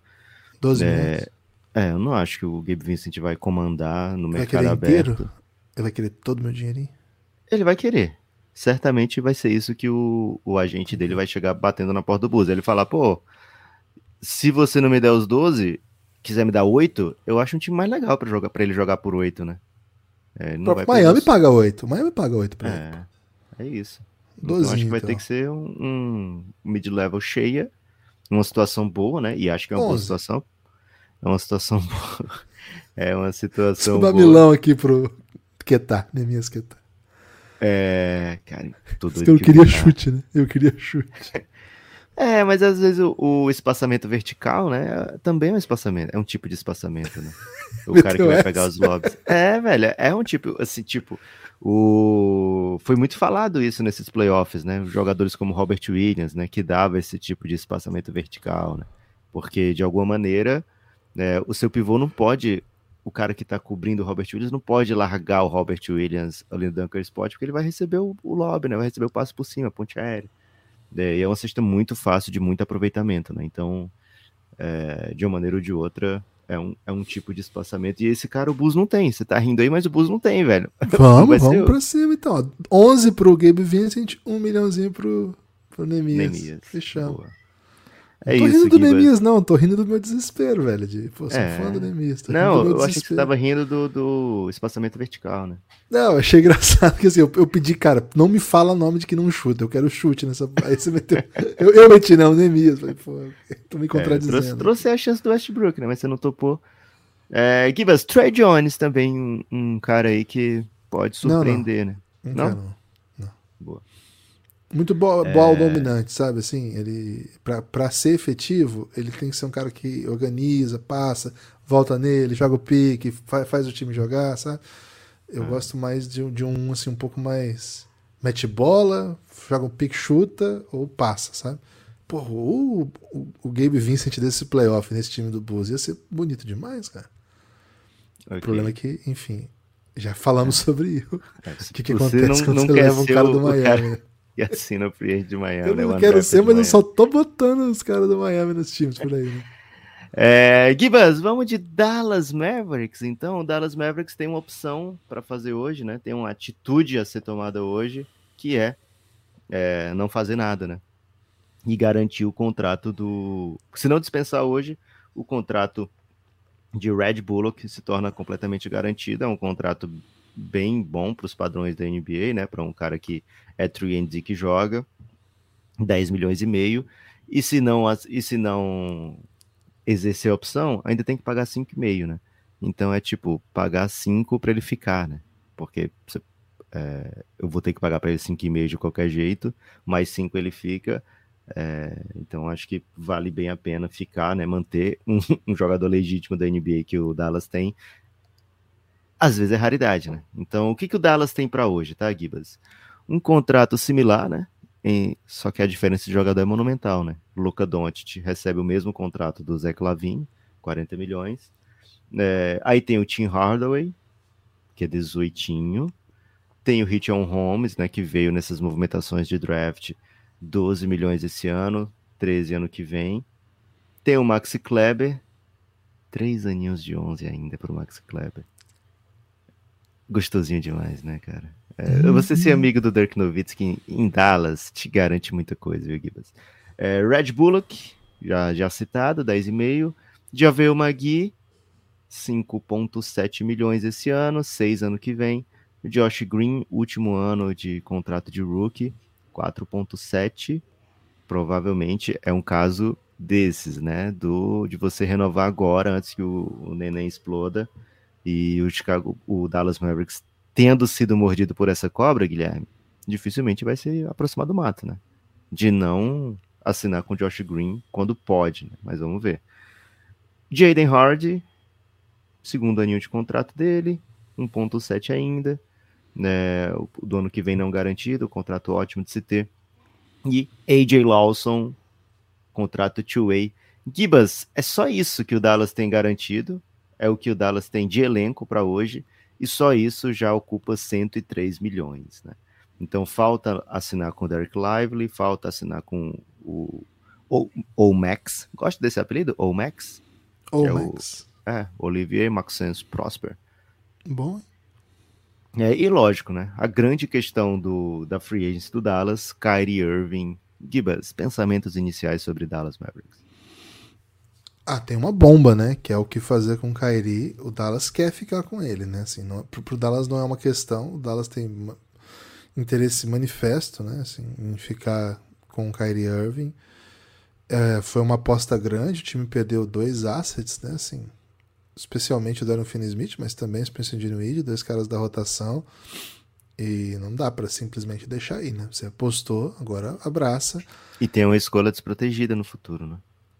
12 é... É, eu não acho que o Gabe Vincent vai comandar no vai mercado aberto. Inteiro? Ele vai querer todo o meu dinheirinho? Ele vai querer certamente vai ser isso que o, o agente dele vai chegar batendo na porta do Bus. Ele falar, pô, se você não me der os 12, quiser me dar 8, eu acho um time mais legal para jogar para ele jogar por 8, né? É, não vai Miami paga 8. Miami paga 8 pra é, ele. É isso. Dozinho, então acho que vai então. ter que ser um, um mid-level cheia, uma situação boa, né? E acho que é uma 11. boa situação. É uma situação boa. É uma situação boa. Milão aqui pro Ketá, Nemias Ketá. É, cara, tudo Eu queria chute, né? Eu queria chute. É, mas às vezes o, o, espaçamento vertical, né? Também é um espaçamento, é um tipo de espaçamento, né? O cara que vai pegar os lobbies. É, velho, é um tipo, assim, tipo, o... foi muito falado isso nesses playoffs, né? Jogadores como Robert Williams, né? Que dava esse tipo de espaçamento vertical, né? Porque, de alguma maneira, né, o seu pivô não pode o cara que está cobrindo o Robert Williams não pode largar o Robert Williams ali no Dunker Spot, porque ele vai receber o, o lobby, né? Vai receber o passo por cima, a ponte aérea. É, e é uma cesta muito fácil, de muito aproveitamento, né? Então, é, de uma maneira ou de outra, é um, é um tipo de espaçamento. E esse cara o Bus não tem. Você tá rindo aí, mas o Bus não tem, velho. Vamos, vamos pra cima então. 11 pro Gabe Vincent, 1 milhãozinho pro, pro Nemias. Nemias. Fechamos. Boa. É tô isso, rindo do Nemias, não, tô rindo do meu desespero, velho. De, pô, sou é. fã do Nemias. Não, eu achei que você tava rindo do, do espaçamento vertical, né? Não, eu achei engraçado que assim, eu, eu, pedi, cara, não me fala nome de que não chuta, eu quero chute nessa. Aí você meteu. eu, eu meti, não, o Nemias. Falei, pô, tô me contradizendo. É, trouxe, trouxe, a chance do Westbrook, né? Mas você não topou. É, give us Trey Jones também, um, um, cara aí que pode surpreender, não, não. né? Não? Não? não. Boa. Muito bo é... dominante, sabe? Assim, ele para ser efetivo, ele tem que ser um cara que organiza, passa, volta nele, joga o pique, faz, faz o time jogar, sabe? Eu ah. gosto mais de, de, um assim um pouco mais mete bola, joga um pique, chuta ou passa, sabe? Porra, o, o, o Gabe Vincent desse playoff nesse time do Bulls ia ser bonito demais, cara. Okay. O problema é que, enfim, já falamos é. sobre o é, que, que acontece não, quando não você leva um cara do Miami. Cara... E assina o free de Miami. Eu não né, quero ser, mas eu só tô botando os caras do Miami nos times por aí. Né? É, Gibas, vamos de Dallas Mavericks. Então, o Dallas Mavericks tem uma opção para fazer hoje, né? Tem uma atitude a ser tomada hoje, que é, é, não fazer nada, né? E garantir o contrato do. Se não dispensar hoje, o contrato de Red Bullock se torna completamente garantido. É um contrato bem bom para os padrões da NBA, né? Para um cara que é 3 que joga, 10 milhões e meio. E se não, e se não exercer a opção, ainda tem que pagar 5,5, né? Então é tipo, pagar 5 para ele ficar, né? Porque é, eu vou ter que pagar para ele 5,5 de qualquer jeito, mais 5 ele fica. É, então acho que vale bem a pena ficar, né, manter um, um, jogador legítimo da NBA que o Dallas tem. Às vezes é raridade, né? Então o que, que o Dallas tem para hoje, tá, Gibas? Um contrato similar, né? Em, só que a diferença de jogador é monumental, né? Luca Doncic recebe o mesmo contrato do Zach Lavin, 40 milhões. É, aí tem o Tim Hardaway, que é 18. Tem o Richon Holmes, né, que veio nessas movimentações de draft, 12 milhões esse ano, 13 ano que vem. Tem o Maxi Kleber, três aninhos de 11 ainda para o Maxi Kleber. Gostosinho demais, né, cara? É, uhum. Você ser amigo do Dirk Nowitzki em Dallas te garante muita coisa, viu, Gibas? É, Red Bullock, já, já citado, 10,5. Javel Magui, 5,7 milhões esse ano, 6 ano que vem. Josh Green, último ano de contrato de rookie, 4,7. Provavelmente é um caso desses, né? Do, de você renovar agora, antes que o, o neném exploda. E o Chicago, o Dallas Mavericks, tendo sido mordido por essa cobra, Guilherme, dificilmente vai se aproximar do mato, né? De não assinar com Josh Green quando pode, né? Mas vamos ver. Jaden Hardy, segundo aninho de contrato dele, 1.7 ainda, né, do ano que vem não garantido, contrato ótimo de se ter. E AJ Lawson, contrato two-way. Gibas, é só isso que o Dallas tem garantido, é o que o Dallas tem de elenco para hoje, e só isso já ocupa 103 milhões, né? Então falta assinar com o Derek Lively, falta assinar com o, Max. Gosto desse apelido? O Max? O Max. É, Olivier Maxence Prosper. Bom. É, e lógico, né? A grande questão do, da free agency do Dallas, Kyrie Irving, Gibas, pensamentos iniciais sobre Dallas Mavericks. Ah, tem uma bomba, né? Que é o que fazer com o Kyrie. O Dallas quer ficar com ele, né? Assim, não, pro, pro Dallas não é uma questão. O Dallas tem uma, interesse manifesto, né? Assim, em ficar com o Kyrie Irving. É, foi uma aposta grande. O time perdeu dois assets, né? Assim, especialmente o Darren Finney-Smith, mas também o Spencer Dinwiddie, dois caras da rotação. E não dá para simplesmente deixar aí, né? Você apostou, agora abraça. E tem uma escolha desprotegida no futuro, né?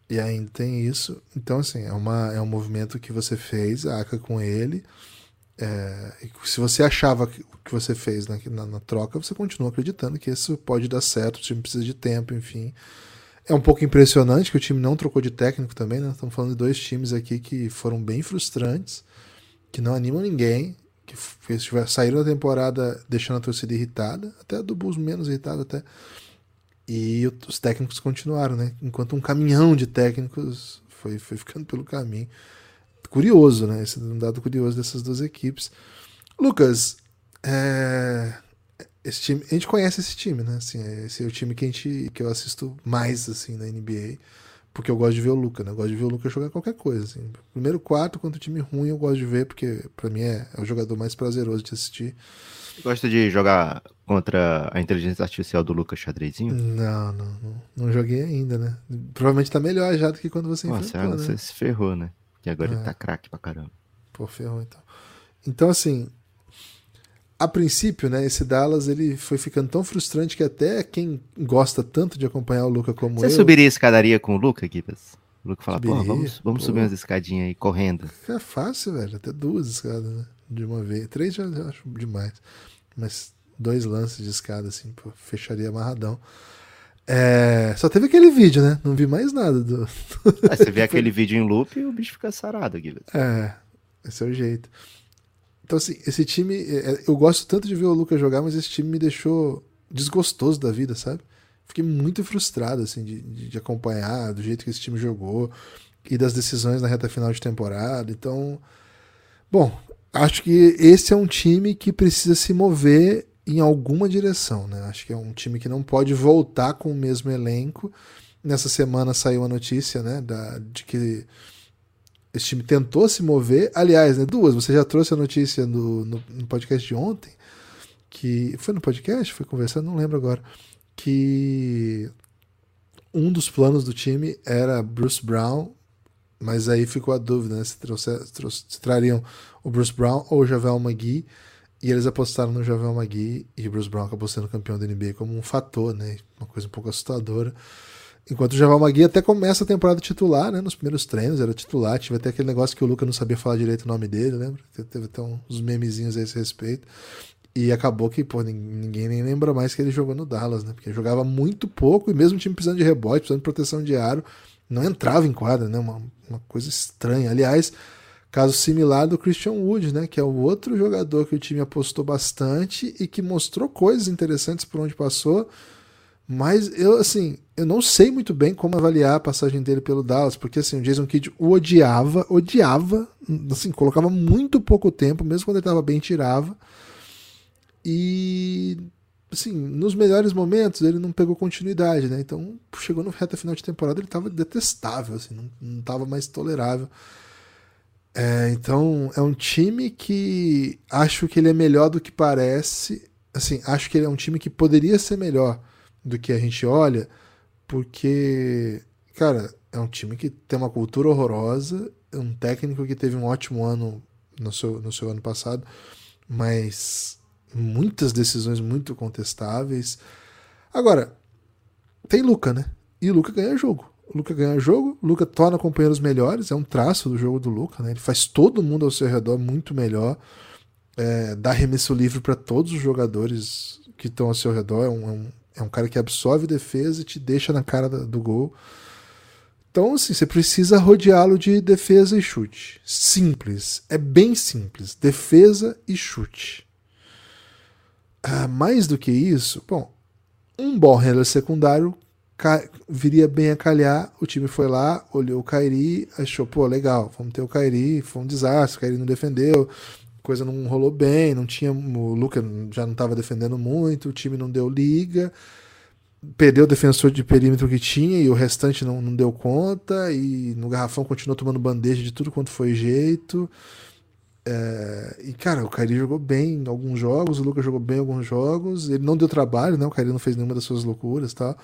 E ainda tem isso. Então, assim, é, uma, é um movimento que você fez, aca com ele. É, se você achava que o que você fez na, na, na, troca, você continua acreditando que isso pode dar certo, o time precisa de tempo, enfim. É um pouco impressionante que o time não trocou de técnico também, né? Estamos falando de dois times aqui que foram bem frustrantes, que não animam ninguém, que saíram da temporada deixando a torcida irritada, até a do Bulls menos irritada até. E os técnicos continuaram, né? Enquanto um caminhão de técnicos foi, foi ficando pelo caminho. Curioso, né? Esse é um dado curioso dessas duas equipes. Lucas, é... Esse time, a gente conhece esse time, né? Assim, esse é o time que, a gente, que eu assisto mais assim na NBA, porque eu gosto de ver o Luca, né? Eu gosto de ver o Luca jogar qualquer coisa. Assim. Primeiro quarto, quanto time ruim, eu gosto de ver, porque para mim é, é, o jogador mais prazeroso de assistir. Gosta de jogar contra a inteligência artificial do Lucas Xadrezinho? Não, não, não, não. joguei ainda, né? Provavelmente tá melhor já do que quando você Nossa, enfrentou, né? Você se ferrou, né? Que agora é. ele tá craque pra caramba. Pô, ferrou então. Então, assim, a princípio, né, esse Dallas ele foi ficando tão frustrante que até quem gosta tanto de acompanhar o Luca como Você eu... Você subiria a escadaria com o Luca, Gibas? O Luca fala, pô, vamos, vamos subir umas escadinhas aí, correndo. É fácil, velho, até duas escadas, né, de uma vez. Três já acho demais, mas dois lances de escada, assim, pô, fecharia amarradão. É... Só teve aquele vídeo, né? Não vi mais nada do. Você vê aquele vídeo em loop e o bicho fica sarado, Guilherme. É, esse é o jeito. Então, assim, esse time. É, é, eu gosto tanto de ver o Lucas jogar, mas esse time me deixou desgostoso da vida, sabe? Fiquei muito frustrado, assim, de, de acompanhar do jeito que esse time jogou e das decisões na reta final de temporada. Então, bom, acho que esse é um time que precisa se mover em alguma direção, né? Acho que é um time que não pode voltar com o mesmo elenco. Nessa semana saiu a notícia, né, da, de que esse time tentou se mover. Aliás, né, duas, você já trouxe a notícia no, no, no, podcast de ontem, que foi no podcast, foi conversando, não lembro agora, que um dos planos do time era Bruce Brown, mas aí ficou a dúvida, né, se, trouxe, trouxe, se trariam o Bruce Brown ou o Javel McGee. E eles apostaram no Javel Magui e o Bruce Brown acabou sendo campeão da NBA como um fator, né? Uma coisa um pouco assustadora. Enquanto o Javal Magui até começa a temporada titular, né? Nos primeiros treinos era titular. Tive até aquele negócio que o Luca não sabia falar direito o nome dele, lembra? Teve até uns memezinhos a esse respeito. E acabou que, pô, ninguém nem lembra mais que ele jogou no Dallas, né? Porque jogava muito pouco e mesmo o time precisando de rebote, precisando de proteção de aro, não entrava em quadra, né? Uma, uma coisa estranha. Aliás, caso similar do Christian Wood, né? Que é o outro jogador que o time apostou bastante e que mostrou coisas interessantes por onde passou. Mas eu, assim, eu não sei muito bem como avaliar a passagem dele pelo Dallas, porque assim, o Jason Kidd o odiava, odiava, assim, colocava muito pouco tempo, mesmo quando ele estava bem, tirava. E assim, nos melhores momentos ele não pegou continuidade, né? Então, chegou no reta final de temporada, ele estava detestável, assim, não, estava mais tolerável. É, então, é um time que acho que ele é melhor do que parece. Assim, acho que ele é um time que poderia ser melhor do que a gente olha, porque, cara, é um time que tem uma cultura horrorosa, é um técnico que teve um ótimo ano no seu, no seu ano passado, mas muitas decisões muito contestáveis. Agora, tem Luca, né? E o Luca ganha jogo. O Luca ganha jogo, o Luca torna companheiros melhores, é um traço do jogo do Luca, né? Ele faz todo mundo ao seu redor muito melhor, é, dá arremesso livre para todos os jogadores que estão ao seu redor, é um, é um, é um, cara que absorve defesa e te deixa na cara do gol. Então, assim, você precisa rodeá-lo de defesa e chute. Simples, é bem simples. Defesa e chute. Ah, mais do que isso, bom, um bom handler secundário viria bem a calhar. O time foi lá, olhou o Kairi, achou, pô, legal, vamos ter o Kairi. Foi um desastre, o Kairi não defendeu, coisa não rolou bem, não tinha. O Luca já não estava defendendo muito, o time não deu liga. Perdeu o defensor de perímetro que tinha e o restante não, não deu conta. E no garrafão continuou tomando bandeja de tudo quanto foi jeito. É, e, cara, o Kairi jogou bem em alguns jogos, o Lucas jogou bem em alguns jogos. Ele não deu trabalho, né? O Kairi não fez nenhuma das suas loucuras tal.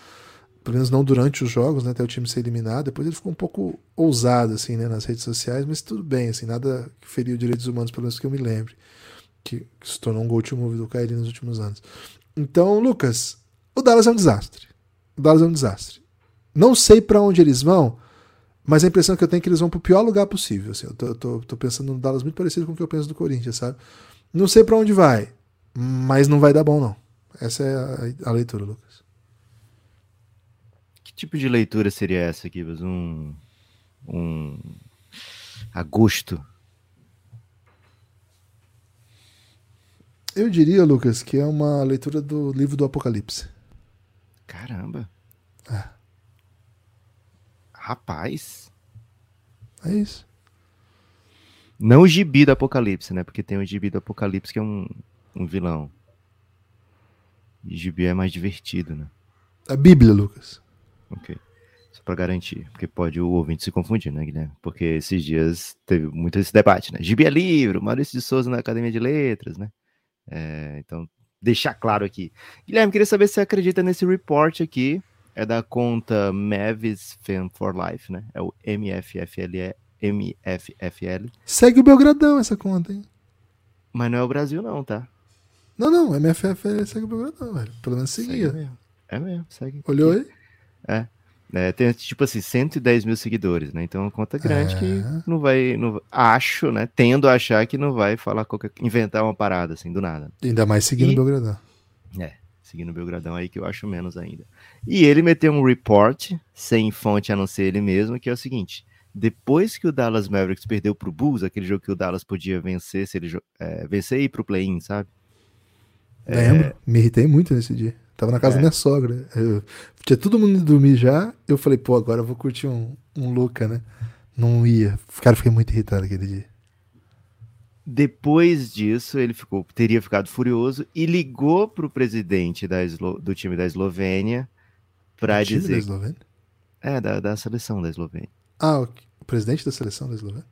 Pelo menos não durante os jogos, né? Até o time ser eliminado. Depois ele ficou um pouco ousado, assim, né? Nas redes sociais, mas tudo bem, assim, nada que feriu direitos humanos, pelo menos que eu me lembre. Que, que se tornou um go-to move do Kairi nos últimos anos. Então, Lucas, o Dallas é um desastre. O Dallas é um desastre. Não sei para onde eles vão, mas a impressão que eu tenho é que eles vão pro pior lugar possível. Assim. Eu tô, tô, tô, pensando no Dallas muito parecido com o que eu penso do Corinthians, sabe? Não sei para onde vai, mas não vai dar bom, não. Essa é a, a, leitura, Lucas. Que tipo de leitura seria essa, Kibas? Um. Um. Agosto. Eu diria, Lucas, que é uma leitura do livro do Apocalipse. Caramba. É. Rapaz. É isso. Não o gibi do Apocalipse, né? Porque tem o gibi do Apocalipse que é um, um vilão. E gibi é mais divertido, né? A Bíblia, Lucas. Ok. Só pra garantir. Porque pode o ouvinte se confundir, né, Guilherme? Porque esses dias teve muito esse debate, né? Gibi é livro, Maurício de Souza na Academia de Letras, né? É, então, deixar claro aqui. Guilherme, queria saber se você acredita nesse report aqui é da conta Mavis Fan for Life, né? É o MFFL. MFFL. Segue o Belgradão essa conta, hein? Mas não é o Brasil, não, tá? Não, não, MFFL segue o Belgradão, velho. Pelo menos seguia. Segue mesmo. É mesmo, segue. Olhou aí? É. é. Tem tipo assim, 110 mil seguidores, né? Então é uma conta grande é. que não vai, não, Acho, né? Tendo a achar que não vai falar qualquer. inventar uma parada, assim, do nada. Ainda mais seguindo o Belgradão. É seguindo o Belgradão aí, que eu acho menos ainda. E ele meteu um report, sem fonte a não ser ele mesmo, que é o seguinte: depois que o Dallas Mavericks perdeu pro Bulls, aquele jogo que o Dallas podia vencer, se ele é, vencer e ir pro play-in, sabe? Lembro, é... me irritei muito nesse dia. Tava na casa é. da minha sogra. Eu, tinha todo mundo indo dormir já. Eu falei, pô, agora eu vou curtir um, um Luca, né? Não ia. Cara, fiquei muito irritado aquele dia. Depois disso, ele ficou, teria ficado furioso e ligou para o presidente da do time da Eslovênia para dizer. Da Eslovênia? É, da, da seleção da Eslovênia. Ah, o, o presidente da seleção da Eslovênia?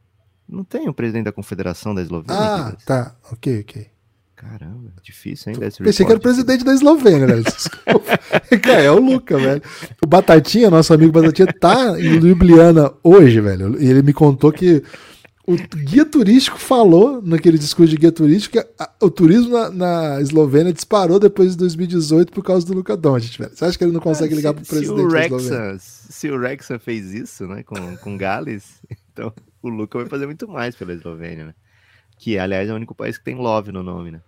Não tem o presidente da confederação da Eslovênia? Ah, tá. Ok, ok. Caramba, difícil, hein? Pensei que era o presidente da Eslovênia, velho. Cara, é o Luca, velho. O Batatinha, nosso amigo Batatinha, tá em Ljubljana hoje, velho. E ele me contou que O guia turístico falou naquele discurso de guia turístico que a, o turismo na, na, Eslovênia disparou depois de 2018 por causa do Luka Doncic, velho. Você acha que ele não consegue ah, ligar presidente se o Rexa, da Eslovênia? Se o Rexa fez isso, né, com, com Gales, então o Luka vai fazer muito mais pela Eslovênia, né? Que, aliás, é o único país que tem love no nome, né?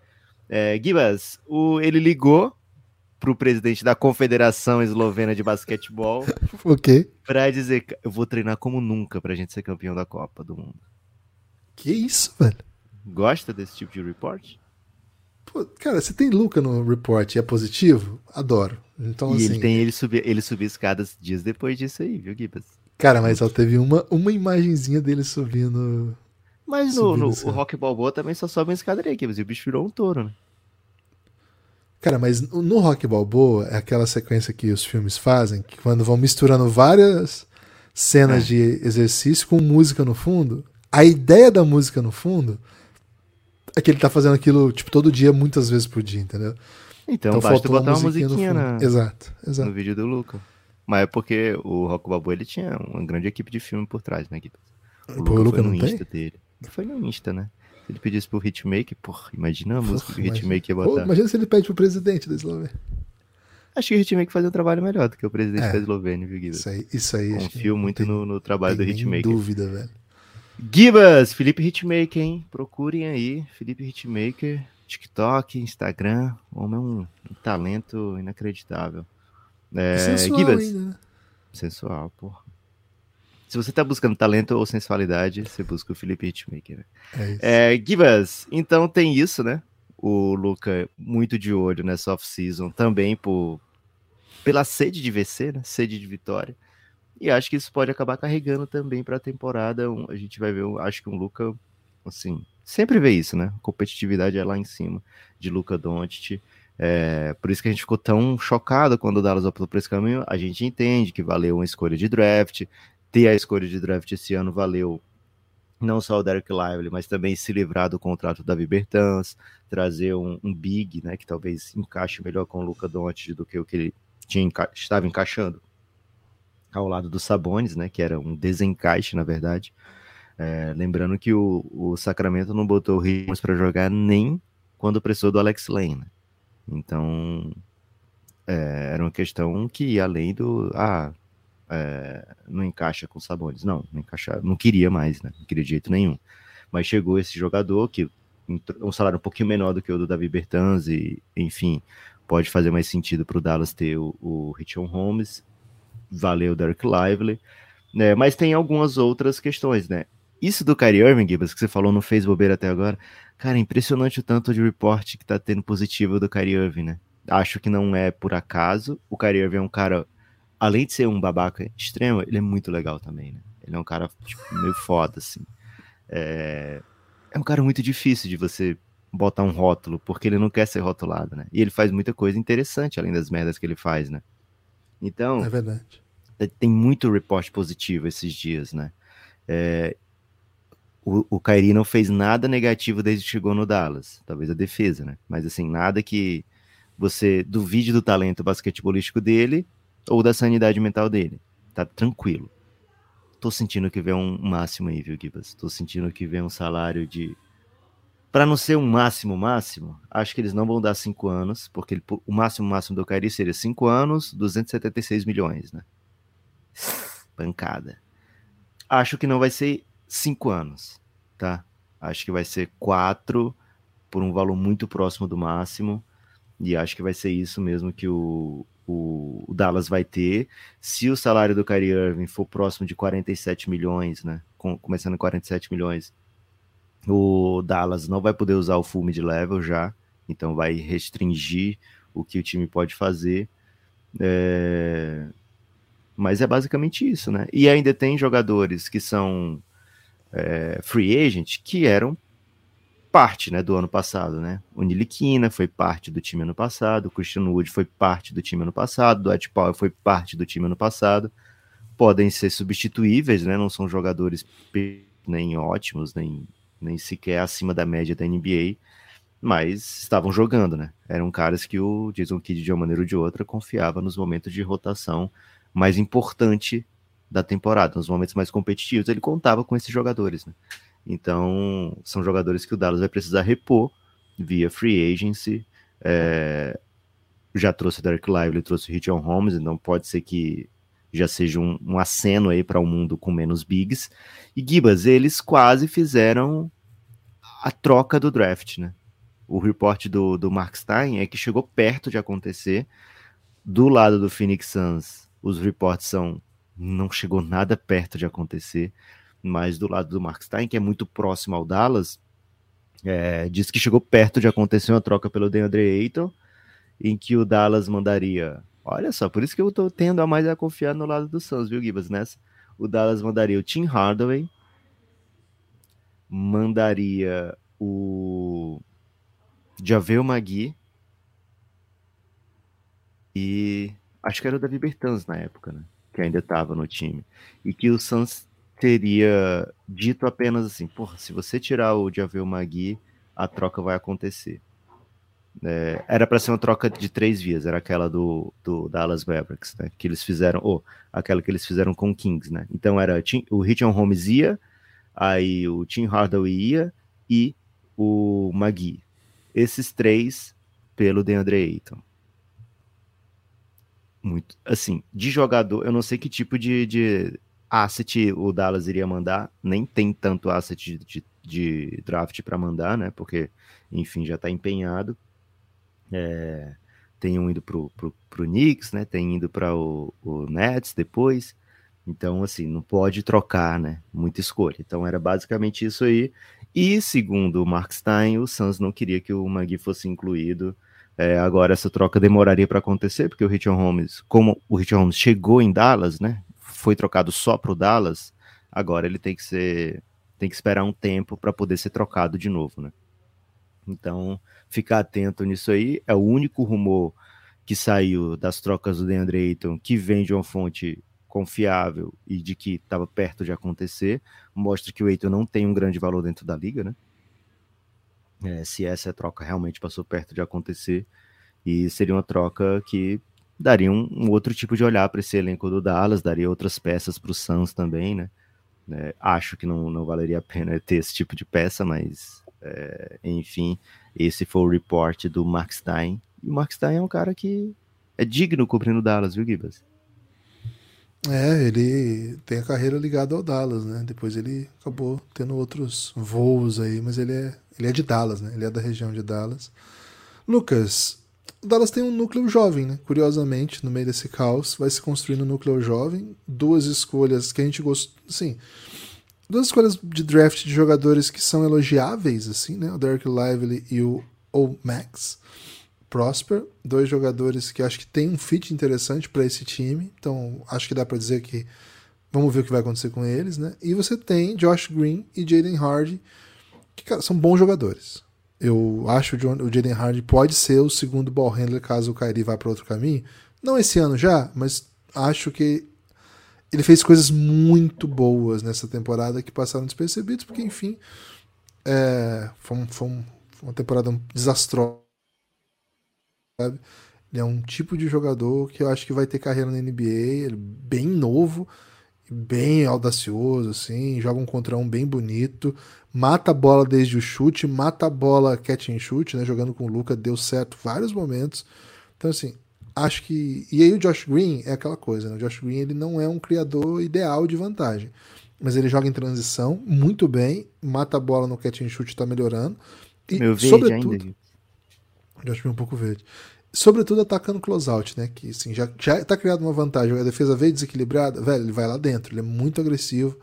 É, Gibas, o, ele ligou pro presidente da Confederação Eslovena de Basquetebol. ok. Pra dizer eu vou treinar como nunca pra gente ser campeão da Copa do Mundo. Que isso, velho? Gosta desse tipo de report? Pô, cara, você tem Luca no report e é positivo? Adoro. Então, e assim, ele tem ele subir, ele subir escadas dias depois disso aí, viu, Gibas? Cara, mas só teve uma, uma imagenzinha dele subindo. Mas no, no o Rock Balboa também só sobe uma escadaria, Gibas, e o bicho virou um touro, né? Cara, mas no Rock Balboa é aquela sequência que os filmes fazem, que quando vão misturando várias cenas é. de exercício com música no fundo, a ideia da música no fundo é que ele tá fazendo aquilo, tipo, todo dia, muitas vezes por dia, entendeu? Então, então basta botar uma musiquinha, na... exato, exato. no vídeo do Luca. Mas é porque o Rock Balboa ele tinha uma grande equipe de filme por trás, né, Guido? O, Pô, Luca foi no Insta tem? dele. Foi no Insta, né? Se ele pedisse pro Hitmaker, porra, imagina a música que o Hitmaker ia botar. imagina se ele pede pro presidente da Eslovênia. Acho que o Hitmaker faz um trabalho melhor do que o presidente é, da Eslovênia, viu, Guido? Isso aí, isso aí. Confio muito no, no, trabalho do Hitmaker. Sem dúvida, velho. Gibas, Felipe Hitmaker, hein? Procurem aí, Felipe Hitmaker, TikTok, Instagram. O homem é um, um talento inacreditável. É, sensual Gibas. Ainda? Sensual, porra. Se você tá buscando talento ou sensualidade, você busca o Felipe Hitmaker. Né? É, isso. é Gibas, então tem isso, né? O Luca muito de olho nessa off-season também por pela sede de vencer, né? Sede de vitória. E acho que isso pode acabar carregando também para a temporada. A gente vai ver, acho que um Luca, assim, sempre vê isso, né? Competitividade é lá em cima de Luca Doncic. É, por isso que a gente ficou tão chocado quando o Dallas optou por esse caminho. A gente entende que valeu uma escolha de draft. Ter a escolha de draft esse ano valeu não só o Derek Lively, mas também se livrar do contrato da Bertans, trazer um, um, big, né, que talvez encaixe melhor com o Luca Doncic do que o que ele tinha, estava encaixando ao lado do Sabonis, né, que era um desencaixe, na verdade. É, lembrando que o, o, Sacramento não botou o Ramos para jogar nem quando precisou do Alex Lane. Né? Então, é, era uma questão que além do. Ah, é, não encaixa com o Sabonis. Não, não encaixa, não queria mais, né? Não queria de jeito nenhum. Mas chegou esse jogador que um salário um pouquinho menor do que o do Davi Bertans e, enfim, pode fazer mais sentido para o Dallas ter o, o Richon Holmes valeu Derek Lively, né? Mas tem algumas outras questões, né? Isso do Kyrie Irving, Gibbs, que você falou, não fez bobeira até agora. Cara, é impressionante o tanto de report que tá tendo positivo do Kyrie Irving, né? Acho que não é por acaso. O Kyrie Irving é um cara, além de ser um babaca extremo, ele é muito legal também, né? Ele é um cara tipo, meio foda, assim. É... é um cara muito difícil de você botar um rótulo, porque ele não quer ser rotulado, né? E ele faz muita coisa interessante, além das merdas que ele faz, né? Então. É verdade. É, tem muito report positivo esses dias, né? É, o, o não fez nada negativo desde que chegou no Dallas. Talvez a defesa, né? Mas assim, nada que você duvide do talento basquetebolístico dele ou da sanidade mental dele. Tá tranquilo. Tô sentindo que vem um máximo aí, viu, Gibas? Tô sentindo que vem um salário de para não ser um máximo máximo, acho que eles não vão dar cinco anos, porque ele, o máximo máximo do Kairi seria cinco anos, 276 milhões, né? Pancada. Acho que não vai ser cinco anos, tá? Acho que vai ser quatro por um valor muito próximo do máximo. E acho que vai ser isso mesmo que o, o, o Dallas vai ter. Se o salário do Kyrie Irving for próximo de 47 milhões, né? Com, começando em 47 milhões, o Dallas não vai poder usar o full mid level já, então vai restringir o que o time pode fazer. É... Mas é basicamente isso, né? E ainda tem jogadores que são é, free agent que eram parte né, do ano passado, né? O Niliquina foi parte do time ano passado, o Christian Wood foi parte do time ano passado, o Dwight Powell foi parte do time ano passado. Podem ser substituíveis, né? Não são jogadores nem ótimos, nem nem sequer acima da média da NBA, mas estavam jogando, né? Eram caras que o Jason Kidd, de uma maneira ou de outra, confiava nos momentos de rotação mais importante da temporada, nos momentos mais competitivos, ele contava com esses jogadores, né? Então, são jogadores que o Dallas vai precisar repor via free agency. É, já trouxe o Derek Lively, trouxe o Richard Holmes, então pode ser que já seja um, um aceno aí para um mundo com menos bigs. E Gibas, eles quase fizeram a troca do draft, né? O report do, do Mark Stein é que chegou perto de acontecer. Do lado do Phoenix Suns, os reports são não chegou nada perto de acontecer, mas do lado do Mark Stein, que é muito próximo ao Dallas, é, diz que chegou perto de acontecer uma troca pelo DeAndre Ayton, em que o Dallas mandaria. Olha só, por isso que eu tô tendo a mais a confiar no lado do Suns, viu, Gibas? Nessa, o Dallas mandaria o Tim Hardaway, mandaria o Javel Magui e acho que era o Davi Bertans na época, né? Que ainda estava no time. E que o Suns teria dito apenas assim, porra, se você tirar o Javel Magui, a troca vai acontecer. É, era para ser uma troca de três vias, era aquela do, do Dallas Mavericks, né? Que eles fizeram, ou aquela que eles fizeram com o Kings, né? Então era o Richard Holmes ia, aí o Tim Hardaway ia e o Magui. Esses três pelo DeAndre Ayton. Muito, assim, de jogador, eu não sei que tipo de, de asset o Dallas iria mandar, nem tem tanto asset de, de, draft para mandar, né? Porque, enfim, já está empenhado. É, tem um indo pro, pro, pro Knicks, né? Tem indo para o, o Nets depois. Então, assim, não pode trocar, né? Muita escolha. Então, era basicamente isso aí. E, segundo o Mark Stein, o Suns não queria que o Magui fosse incluído. É, agora, essa troca demoraria para acontecer, porque o Richard Holmes, como o Richard Holmes chegou em Dallas, né? Foi trocado só para o Dallas. Agora ele tem que ser, tem que esperar um tempo para poder ser trocado de novo, né? Então, ficar atento nisso aí. É o único rumor que saiu das trocas do DeAndre Ayton que vem de uma fonte confiável e de que estava perto de acontecer. Mostra que o Ayton não tem um grande valor dentro da liga, né? É, se essa troca realmente passou perto de acontecer. E seria uma troca que daria um, um outro tipo de olhar para esse elenco do Dallas, daria outras peças para o Suns também, né? É, acho que não, não valeria a pena ter esse tipo de peça, mas é, enfim, esse foi o report do Mark Stein. E o Mark Stein é um cara que é digno cobrindo Dallas, viu, Gibas? É, ele tem a carreira ligada ao Dallas, né? Depois ele acabou tendo outros voos aí, mas ele é, ele é de Dallas, né? Ele é da região de Dallas. Lucas, Dallas tem um núcleo jovem, né? Curiosamente, no meio desse caos, vai se construindo um núcleo jovem. Duas escolhas que a gente gostou. Sim, duas escolhas de draft de jogadores que são elogiáveis, assim, né? O Derek Lively e o O. Max Prosper, dois jogadores que acho que tem um fit interessante para esse time. Então, acho que dá para dizer que vamos ver o que vai acontecer com eles, né? E você tem Josh Green e Jaden Hardy, que cara, são bons jogadores. Eu acho que o Jaden Hardy pode ser o segundo ball handler caso o Kyrie vá para outro caminho. Não esse ano já, mas acho que ele fez coisas muito boas nessa temporada que passaram despercebidos, porque, enfim, é, foi, um, foi, um, foi, uma temporada desastrosa. Sabe? Ele é um tipo de jogador que eu acho que vai ter carreira na NBA, ele é bem novo, bem audacioso, assim, joga um contra um bem bonito, mata a bola desde o chute, mata a bola catch and shoot, né, jogando com o Luca, deu certo vários momentos. Então, assim, acho que. E aí o Josh Green é aquela coisa, né? O Josh Green ele não é um criador ideal de vantagem. Mas ele joga em transição muito bem, mata a bola no catch and shoot, tá melhorando. E, Meu verde sobretudo, ainda. Josh Green é um pouco verde. Sobretudo atacando closeout, né? Que assim, já, já tá criado uma vantagem. A defesa veio desequilibrada, velho, ele vai lá dentro, ele é muito agressivo.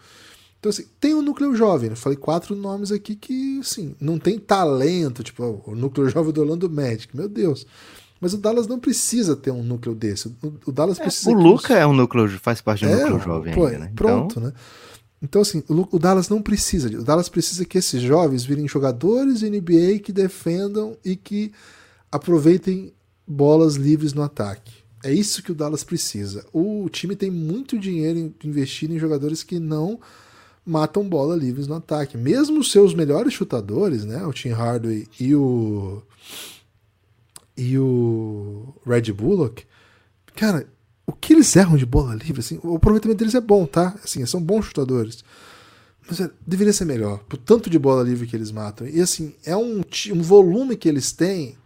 Então, assim, tem um núcleo jovem. Eu falei quatro nomes aqui que, assim, não tem talento, tipo, o núcleo jovem do Orlando Magic, meu Deus. Mas o Dallas não precisa ter um núcleo desse. O Dallas é, precisa. O Luca é um núcleo, faz parte do é, núcleo jovem pô, ainda, né? Pronto, então... né? Então, assim, o, o, Dallas não precisa. O Dallas precisa que esses jovens virem jogadores de NBA que defendam e que aproveitem bolas livres no ataque. É isso que o Dallas precisa. O time tem muito dinheiro investido em jogadores que não matam bola livres no ataque. Mesmo os seus melhores chutadores, né? O Tim Hardaway e o e o Red Bullock, cara, o que eles erram de bola livre, assim, o aproveitamento deles é bom, tá? Assim, são bons chutadores. é, deveria ser melhor, por tanto de bola livre que eles matam. E assim, é um, um volume que eles têm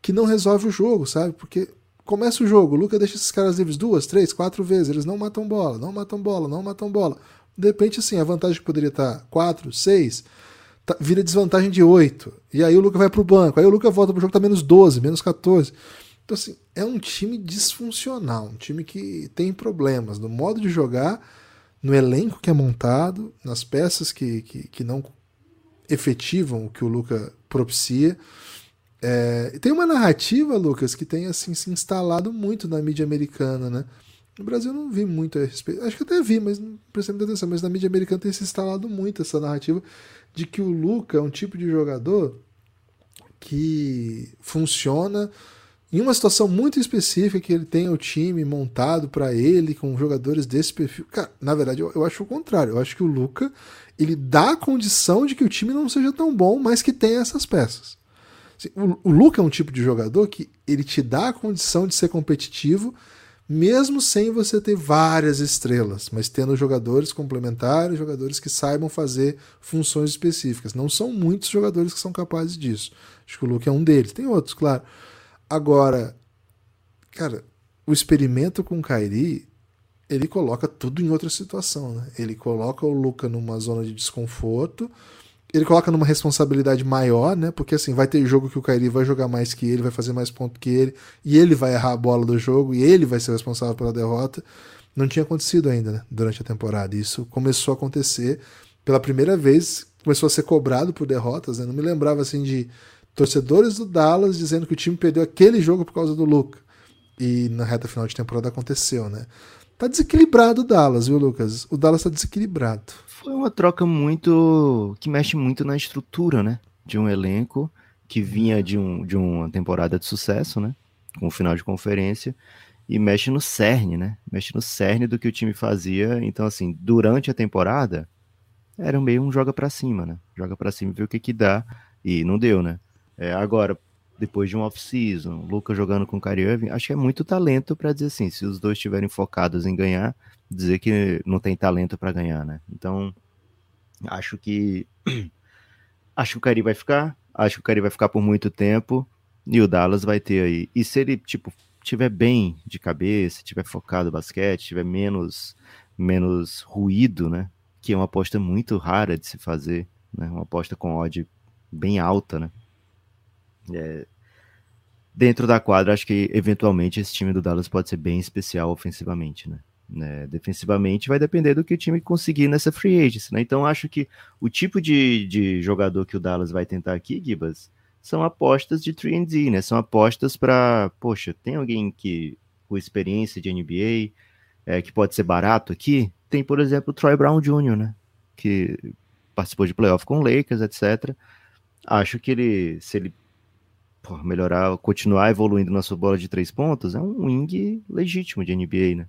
que não resolve o jogo, sabe? Porque começa o jogo, o Luca deixa esses caras livres duas, três, quatro vezes, eles não matam bola, não matam bola, não matam bola. De repente, assim, a vantagem que poderia estar quatro, seis, tá, vira desvantagem de oito. E aí o Luca vai pro banco, aí o Luca volta pro jogo, tá menos 12, menos 14. Então, assim, é um time disfuncional, um time que tem problemas no modo de jogar no elenco que é montado, nas peças que, que, que não efetivam o que o Luca propicia. É, tem uma narrativa, Lucas, que tem assim se instalado muito na mídia americana, né? No Brasil eu não vi muito a respeito. Acho que até vi, mas não prestei muita atenção. Mas na mídia americana tem se instalado muito essa narrativa de que o Luca é um tipo de jogador que funciona em uma situação muito específica que ele tem o time montado para ele com jogadores desse perfil. Cara, na verdade eu, eu, acho o contrário. Eu acho que o Luca ele dá a condição de que o time não seja tão bom, mas que tenha essas peças. Assim, o, o Luca é um tipo de jogador que ele te dá a condição de ser competitivo, mesmo sem você ter várias estrelas, mas tendo jogadores complementares, jogadores que saibam fazer funções específicas. Não são muitos jogadores que são capazes disso. Acho que o Luca é um deles. Tem outros, claro. Agora, cara, o experimento com o Kairi, ele coloca tudo em outra situação, né? Ele coloca o Luca numa zona de desconforto, ele coloca numa responsabilidade maior, né? Porque assim, vai ter jogo que o Kairi vai jogar mais que ele, vai fazer mais ponto que ele, e ele vai errar a bola do jogo, e ele vai ser responsável pela derrota. Não tinha acontecido ainda, né? Durante a temporada. Isso começou a acontecer pela primeira vez, começou a ser cobrado por derrotas, né? Não me lembrava assim de torcedores do Dallas dizendo que o time perdeu aquele jogo por causa do Luca. E na reta final de temporada aconteceu, né? Tá desequilibrado o Dallas, viu, Lucas? O Dallas tá desequilibrado. Foi uma troca muito. que mexe muito na estrutura, né? De um elenco que vinha de, um, de uma temporada de sucesso, né? Com o final de conferência. E mexe no cerne, né? Mexe no cerne do que o time fazia. Então, assim, durante a temporada, era meio um joga para cima, né? Joga para cima e vê o que que dá. E não deu, né? É, agora, depois de um off-season, Luca jogando com o Kyrie Irving, acho que é muito talento para dizer assim, se os dois estiverem focados em ganhar, dizer que não tem talento para ganhar, né? Então, acho que acho que o Kyrie vai ficar, acho que o Kyrie vai ficar por muito tempo e o Dallas vai ter aí. E se ele tipo tiver bem de cabeça, tiver focado no basquete, tiver menos menos ruído, né? Que é uma aposta muito rara de se fazer, né? Uma aposta com odd bem alta, né? É, dentro da quadra, acho que eventualmente esse time do Dallas pode ser bem especial ofensivamente, né? Né? Defensivamente vai depender do que o time conseguir nessa free agency, né? Então acho que o tipo de, de jogador que o Dallas vai tentar aqui, Gibas, são apostas de 3D, né? São apostas para, poxa, tem alguém que com experiência de NBA é, que pode ser barato aqui? Tem, por exemplo, o Troy Brown Jr., né? Que participou de playoff com o Lakers, etc. Acho que ele, se ele melhorar, continuar evoluindo na sua bola de três pontos, é um wing legítimo de NBA, né?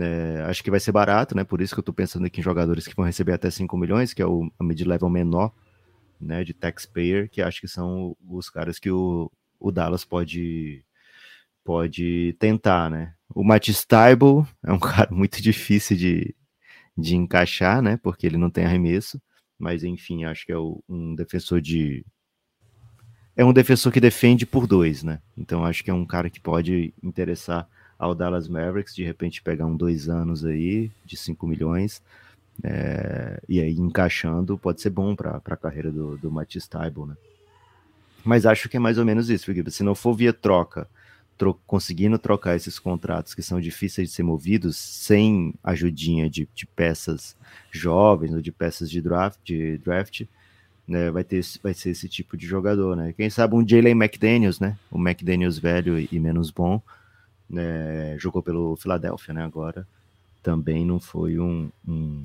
É, acho que vai ser barato, né? Por isso que eu tô pensando aqui em jogadores que vão receber até 5 milhões, que é o mid-level menor, né? De taxpayer, que acho que são os caras que o, o Dallas pode pode tentar, né? O Matisse Taibo é um cara muito difícil de, de encaixar, né? Porque ele não tem arremesso, mas enfim, acho que é o, um defensor de é um defensor que defende por dois, né? Então acho que é um cara que pode interessar ao Dallas Mavericks, de repente pegar um dois anos aí, de 5 milhões, é, e aí encaixando, pode ser bom para a carreira do, do Matisse Taibo, né? Mas acho que é mais ou menos isso, porque se não for via troca, tro conseguindo trocar esses contratos que são difíceis de ser movidos, sem ajudinha de, de peças jovens ou de peças de draft, de draft né, vai, ter, vai ser esse tipo de jogador, né? Quem sabe um Jalen McDaniels, né? O McDaniels velho e menos bom, né? Jogou pelo Philadelphia, né? Agora também não foi um, um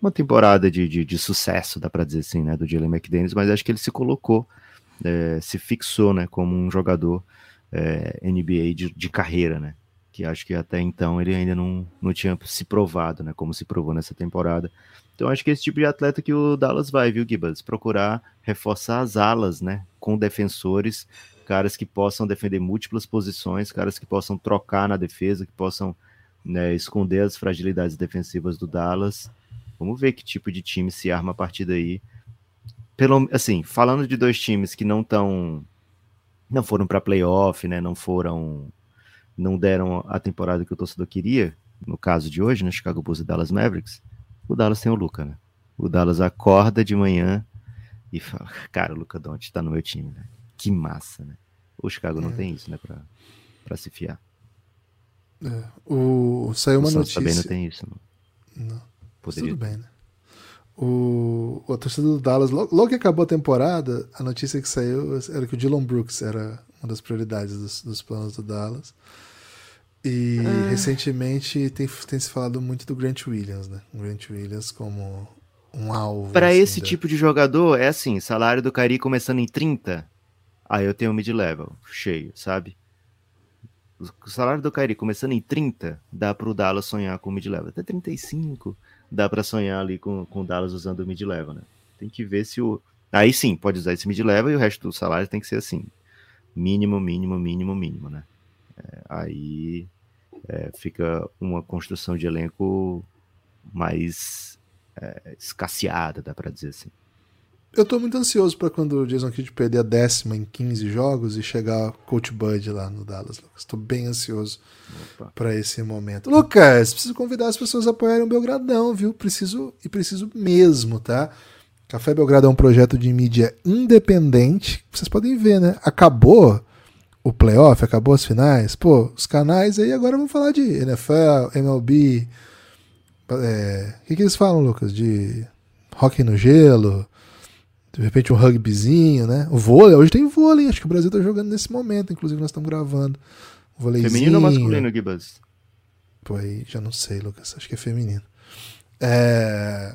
uma temporada de, de, de, sucesso, dá para dizer assim, né? Do Jalen McDaniels, mas acho que ele se colocou, é, se fixou, né? Como um jogador é, NBA de, de carreira, né? Que acho que até então ele ainda não, não tinha se provado, né? Como se provou nessa temporada. Então acho que esse tipo de atleta que o Dallas vai, viu, Gibbons? Procurar reforçar as alas, né? Com defensores, caras que possam defender múltiplas posições, caras que possam trocar na defesa, que possam né, esconder as fragilidades defensivas do Dallas Vamos ver que tipo de time se arma a partir daí. Pelo, assim, falando de dois times que não estão não foram para playoff, né? Não foram não deram a temporada que o torcedor queria, no caso de hoje, né, Chicago Bulls e Dallas Mavericks. O Dallas tem o Luca, né? O Dallas acorda de manhã e fala, cara, o Luca Doncic tá no meu time, né? Que massa, né? O Chicago é. não tem isso, né, para para se fiar. É. O saiu uma o notícia. também não tem isso, não. Não. Poderia. Tudo bem, né? O, o torcedor do Dallas, logo, logo, que acabou a temporada, a notícia que saiu era que o Dylan Brooks era uma das prioridades dos, dos planos do Dallas. E ah. recentemente tem, tem se falado muito do Grant Williams, né? O Grant Williams como um alvo. Para assim, esse da... tipo de jogador, é assim: salário do Cari começando em 30, aí eu tenho um mid-level cheio, sabe? O salário do Kyrie começando em 30, dá para o Dallas sonhar com o mid-level. Até 35, dá para sonhar ali com, com o Dallas usando o mid-level, né? Tem que ver se o. Aí sim, pode usar esse mid-level e o resto do salário tem que ser assim: mínimo, mínimo, mínimo, mínimo, né? É, aí é, fica uma construção de elenco mais é, escasseada, dá para dizer assim. Eu tô muito ansioso para quando o Jason Kidd perder a décima em 15 jogos e chegar Coach Bud lá no Dallas, Lucas. Tô bem ansioso para esse momento. Lucas, preciso convidar as pessoas a apoiarem o Belgradão, viu? Preciso e preciso mesmo, tá? Café Belgrado é um projeto de mídia independente. Vocês podem ver, né? Acabou o playoff, acabou as finais. Pô, os canais aí agora vamos falar de NFL, MLB. É... O que, que eles falam, Lucas? De hockey no gelo de repente um rugbyzinho, né? O vôlei, hoje tem vôlei, acho que o Brasil tá jogando nesse momento, inclusive nós estamos gravando. Um Feminino ou masculino, Gibas? Pô, aí já não sei, Lucas, acho que é feminino. É...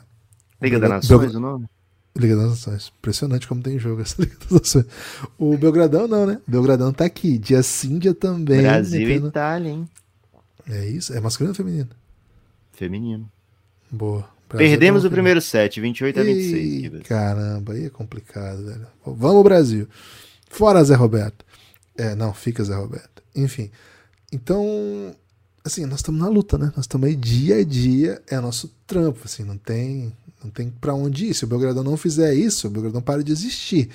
Liga das Nações o nome? Liga das Nações. Impressionante como tem jogo essa Liga das Nações. O Belgradão não, né? O Belgradão tá aqui, dia sim, dia também. Brasil e Itália, hein? É isso? É masculino ou feminino? Feminino. Boa. Perdemos o primeiro set, 28 a 26. Ih, caramba, aí é complicado, velho. Vamos, Brasil. Fora Zé Roberto. É, não, fica Zé Roberto. Enfim. Então, assim, nós estamos na luta, né? Nós estamos aí dia a dia, é nosso trampo, assim, não tem, não tem para onde ir. Se o Belgradão não fizer isso, o Belgradão para de existir.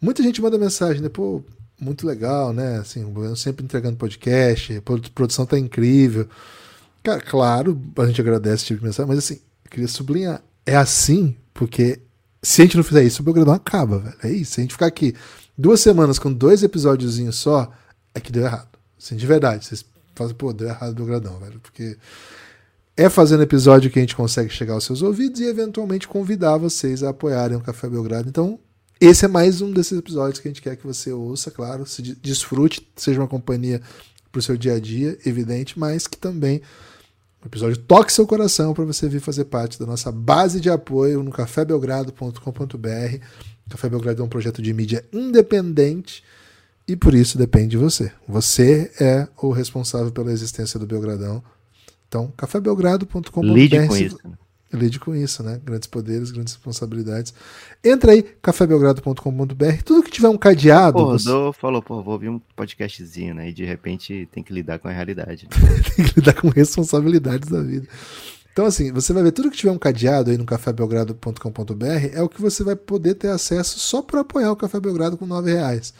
Muita gente manda mensagem, né? Pô, muito legal, né? Assim, o Belgradão sempre entregando podcast, a produção tá incrível. Cara, claro, a gente agradece esse tipo de mensagem, mas assim, eu queria sublinhar. É assim, porque se a gente não fizer isso, o Belgradão acaba, velho. É isso. Se a gente ficar aqui duas semanas com dois episódiozinhos só, é que deu errado. Assim, de verdade. Vocês fazem, pô, deu errado o Belgradão, velho. Porque é fazendo episódio que a gente consegue chegar aos seus ouvidos e eventualmente convidar vocês a apoiarem o Café Belgrado. Então, esse é mais um desses episódios que a gente quer que você ouça, claro, se desfrute, seja uma companhia para o seu dia a dia, evidente, mas que também o episódio toque seu coração para você vir fazer parte da nossa base de apoio no cafébelgrado.com.br. Café Belgrado é um projeto de mídia independente e por isso depende de você. Você é o responsável pela existência do Belgradão. Então, cafébelgrado.com.br. Lide com isso. Lide com isso, né? Grandes poderes, grandes responsabilidades. Entra aí, cafébelgrado.com.br. Tudo que tiver um cadeado. Pô, você... falou, pô, vou ouvir um podcastzinho, né? E de repente tem que lidar com a realidade. tem que lidar com responsabilidades da vida. Então, assim, você vai ver tudo que tiver um cadeado aí no cafébelgrado.com.br é o que você vai poder ter acesso só para apoiar o Café Belgrado com R$ reais.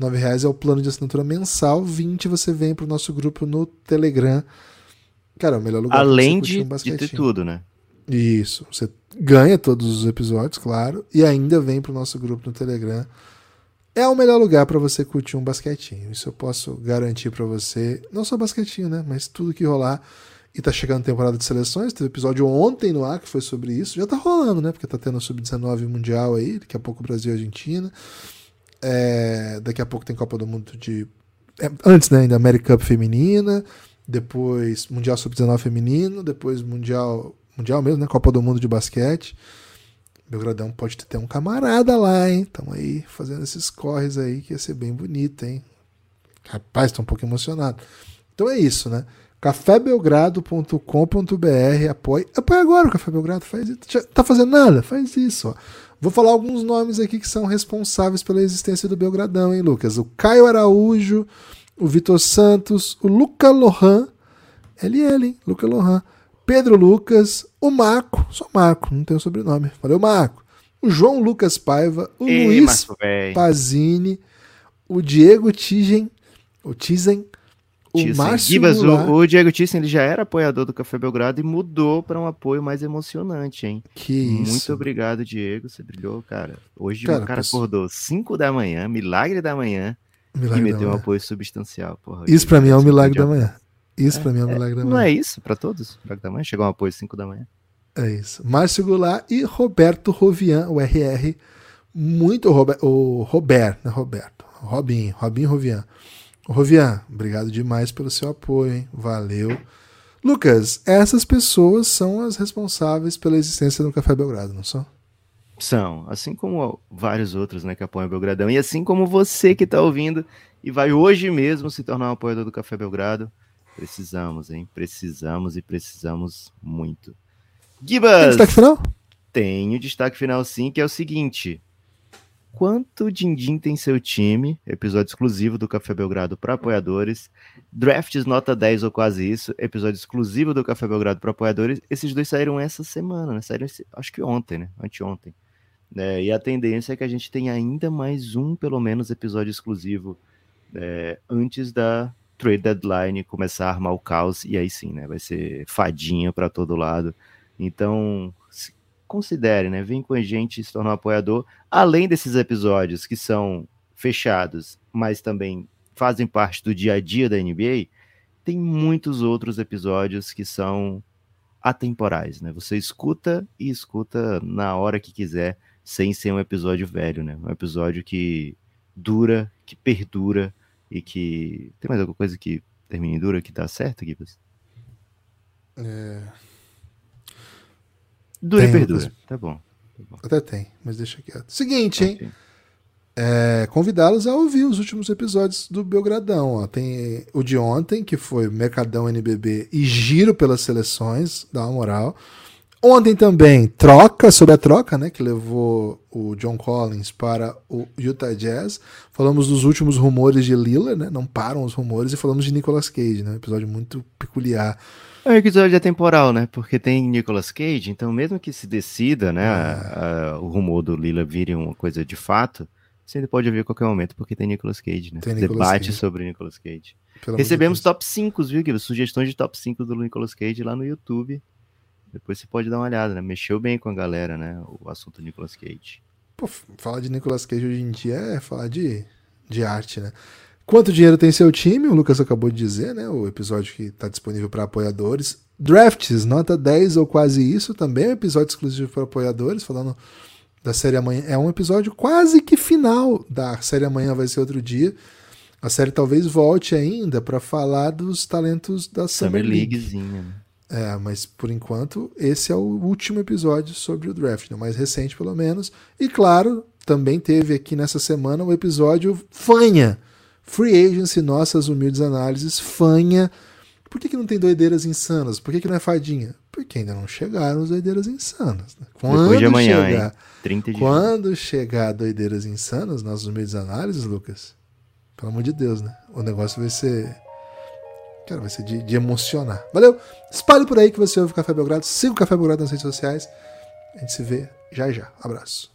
R$ reais é o plano de assinatura mensal, 20 você vem para o nosso grupo no Telegram. Cara, é o melhor lugar Além de, um de ter tudo, né? Isso. Você ganha todos os episódios, claro, e ainda vem para o nosso grupo no Telegram. É o melhor lugar para você curtir um basquetinho. Isso eu posso garantir para você. Não só basquetinho, né? Mas tudo que rolar. E tá chegando temporada de seleções. Teve episódio ontem no ar que foi sobre isso. Já tá rolando, né? Porque tá tendo a Sub-19 Mundial aí. Daqui a pouco Brasil e Argentina. É... Daqui a pouco tem Copa do Mundo de. É, antes, né? Ainda American Cup feminina. Depois Mundial Sub-19 feminino. Depois Mundial Mundial mesmo, né? Copa do Mundo de basquete. Belgradão pode ter um camarada lá, hein? Estamos aí fazendo esses corres aí, que ia ser bem bonito, hein? Rapaz, estou um pouco emocionado. Então é isso, né? cafébelgrado.com.br apoie. Apoie agora o Café Belgrado, faz isso. Tá fazendo nada? Faz isso, ó. Vou falar alguns nomes aqui que são responsáveis pela existência do Belgradão, hein, Lucas? O Caio Araújo, o Vitor Santos, o Luca Lohan, ele, hein? Luca Lohan Pedro Lucas, o Marco, só Marco, não tem o sobrenome. Valeu, Marco. O João Lucas Paiva, o Ei, Luiz Pazini, o Diego Tigen, o Tizen, o Márcio Gibas, o, o, Diego Thyssen, ele já era apoiador do Café Belgrado e mudou para um apoio mais emocionante, hein? Que isso. Muito obrigado, Diego. Você brilhou, cara. Hoje cara, o cara posso... acordou 5 da manhã, milagre da manhã, milagre e meteu um apoio substancial. Porra, isso para mim é um milagre da manhã. Isso é, para mim é um é, milagre da manhã. Não é isso para todos? Milagre da manhã? Chegou um apoio 5 da manhã. É isso. Márcio Goulart e Roberto Rovian, o RR. Muito o Robert, né? Roberto. Robin, Robin Rovian Rovian, obrigado demais pelo seu apoio, hein? Valeu. Lucas, essas pessoas são as responsáveis pela existência do Café Belgrado, não são? São, assim como vários outros né, que apoiam o Belgradão, e assim como você que está ouvindo e vai hoje mesmo se tornar um apoiador do Café Belgrado, precisamos, hein? Precisamos e precisamos muito. Gibas! Tem destaque final? Tenho destaque final sim, que é o seguinte quanto Dindim tem seu time, episódio exclusivo do Café Belgrado para apoiadores, Drafts nota 10 ou quase isso, episódio exclusivo do Café Belgrado para apoiadores. Esses dois saíram essa semana, né? Saíram acho que ontem, né? Anteontem. É, e a tendência é que a gente tenha ainda mais um, pelo menos, episódio exclusivo é, antes da trade deadline começar a armar o caos. E aí sim, né? Vai ser fadinha para todo lado. Então, considere, né? Vem com a gente se tornar um apoiador. Além desses episódios que são fechados, mas também fazem parte do dia a dia da NBA, tem muitos outros episódios que são atemporais, né? Você escuta e escuta na hora que quiser, sem ser um episódio velho, né? Um episódio que dura, que perdura e que. Tem mais alguma coisa que termine dura que dá certo, Gibbs? É. Dura e perdura. Tá bom, tá bom. Até tem, mas deixa quieto. Seguinte, hein? É, Convidá-los a ouvir os últimos episódios do Belgradão. Ó. Tem o de ontem, que foi Mercadão NBB e Giro pelas Seleções, dá uma moral. Ontem também, troca, sobre a troca, né, que levou o John Collins para o Utah Jazz. Falamos dos últimos rumores de Lila, né, não param os rumores, e falamos de Nicolas Cage, né, um episódio muito peculiar é um episódio atemporal, né? Porque tem Nicolas Cage, então mesmo que se decida, né, a, a, o rumor do Lila vire uma coisa de fato, você ainda pode ouvir a qualquer momento, porque tem Nicolas Cage, né? Tem Nicolas Debate Cage. sobre Nicolas Cage. Pelo Recebemos top 5, viu, Guilherme? Sugestões de top 5 do Nicolas Cage lá no YouTube. Depois você pode dar uma olhada, né? Mexeu bem com a galera, né? O assunto Nicolas Cage. Pô, falar de Nicolas Cage hoje em dia é falar de, de arte, né? Quanto dinheiro tem seu time? O Lucas acabou de dizer, né? O episódio que está disponível para apoiadores. Drafts, nota 10 ou quase isso, também é um episódio exclusivo para apoiadores, falando da série amanhã. É um episódio quase que final da série amanhã, vai ser outro dia. A série talvez volte ainda para falar dos talentos da Summer, Summer League. É, mas por enquanto esse é o último episódio sobre o draft, né? o mais recente pelo menos. E claro, também teve aqui nessa semana o um episódio fanha Free Agency, nossas humildes análises, fanha. Por que, que não tem doideiras insanas? Por que, que não é fadinha? Porque ainda não chegaram as doideiras insanas. Né? Quando Depois de amanhã, chegar, hein? 30 de Quando junho. chegar doideiras insanas, nossas humildes análises, Lucas, pelo amor de Deus, né? O negócio vai ser. Cara, vai ser de, de emocionar. Valeu? Espalhe por aí que você ouve o Café Belgrado. Siga o Café Belgrado nas redes sociais. A gente se vê já já. Abraço.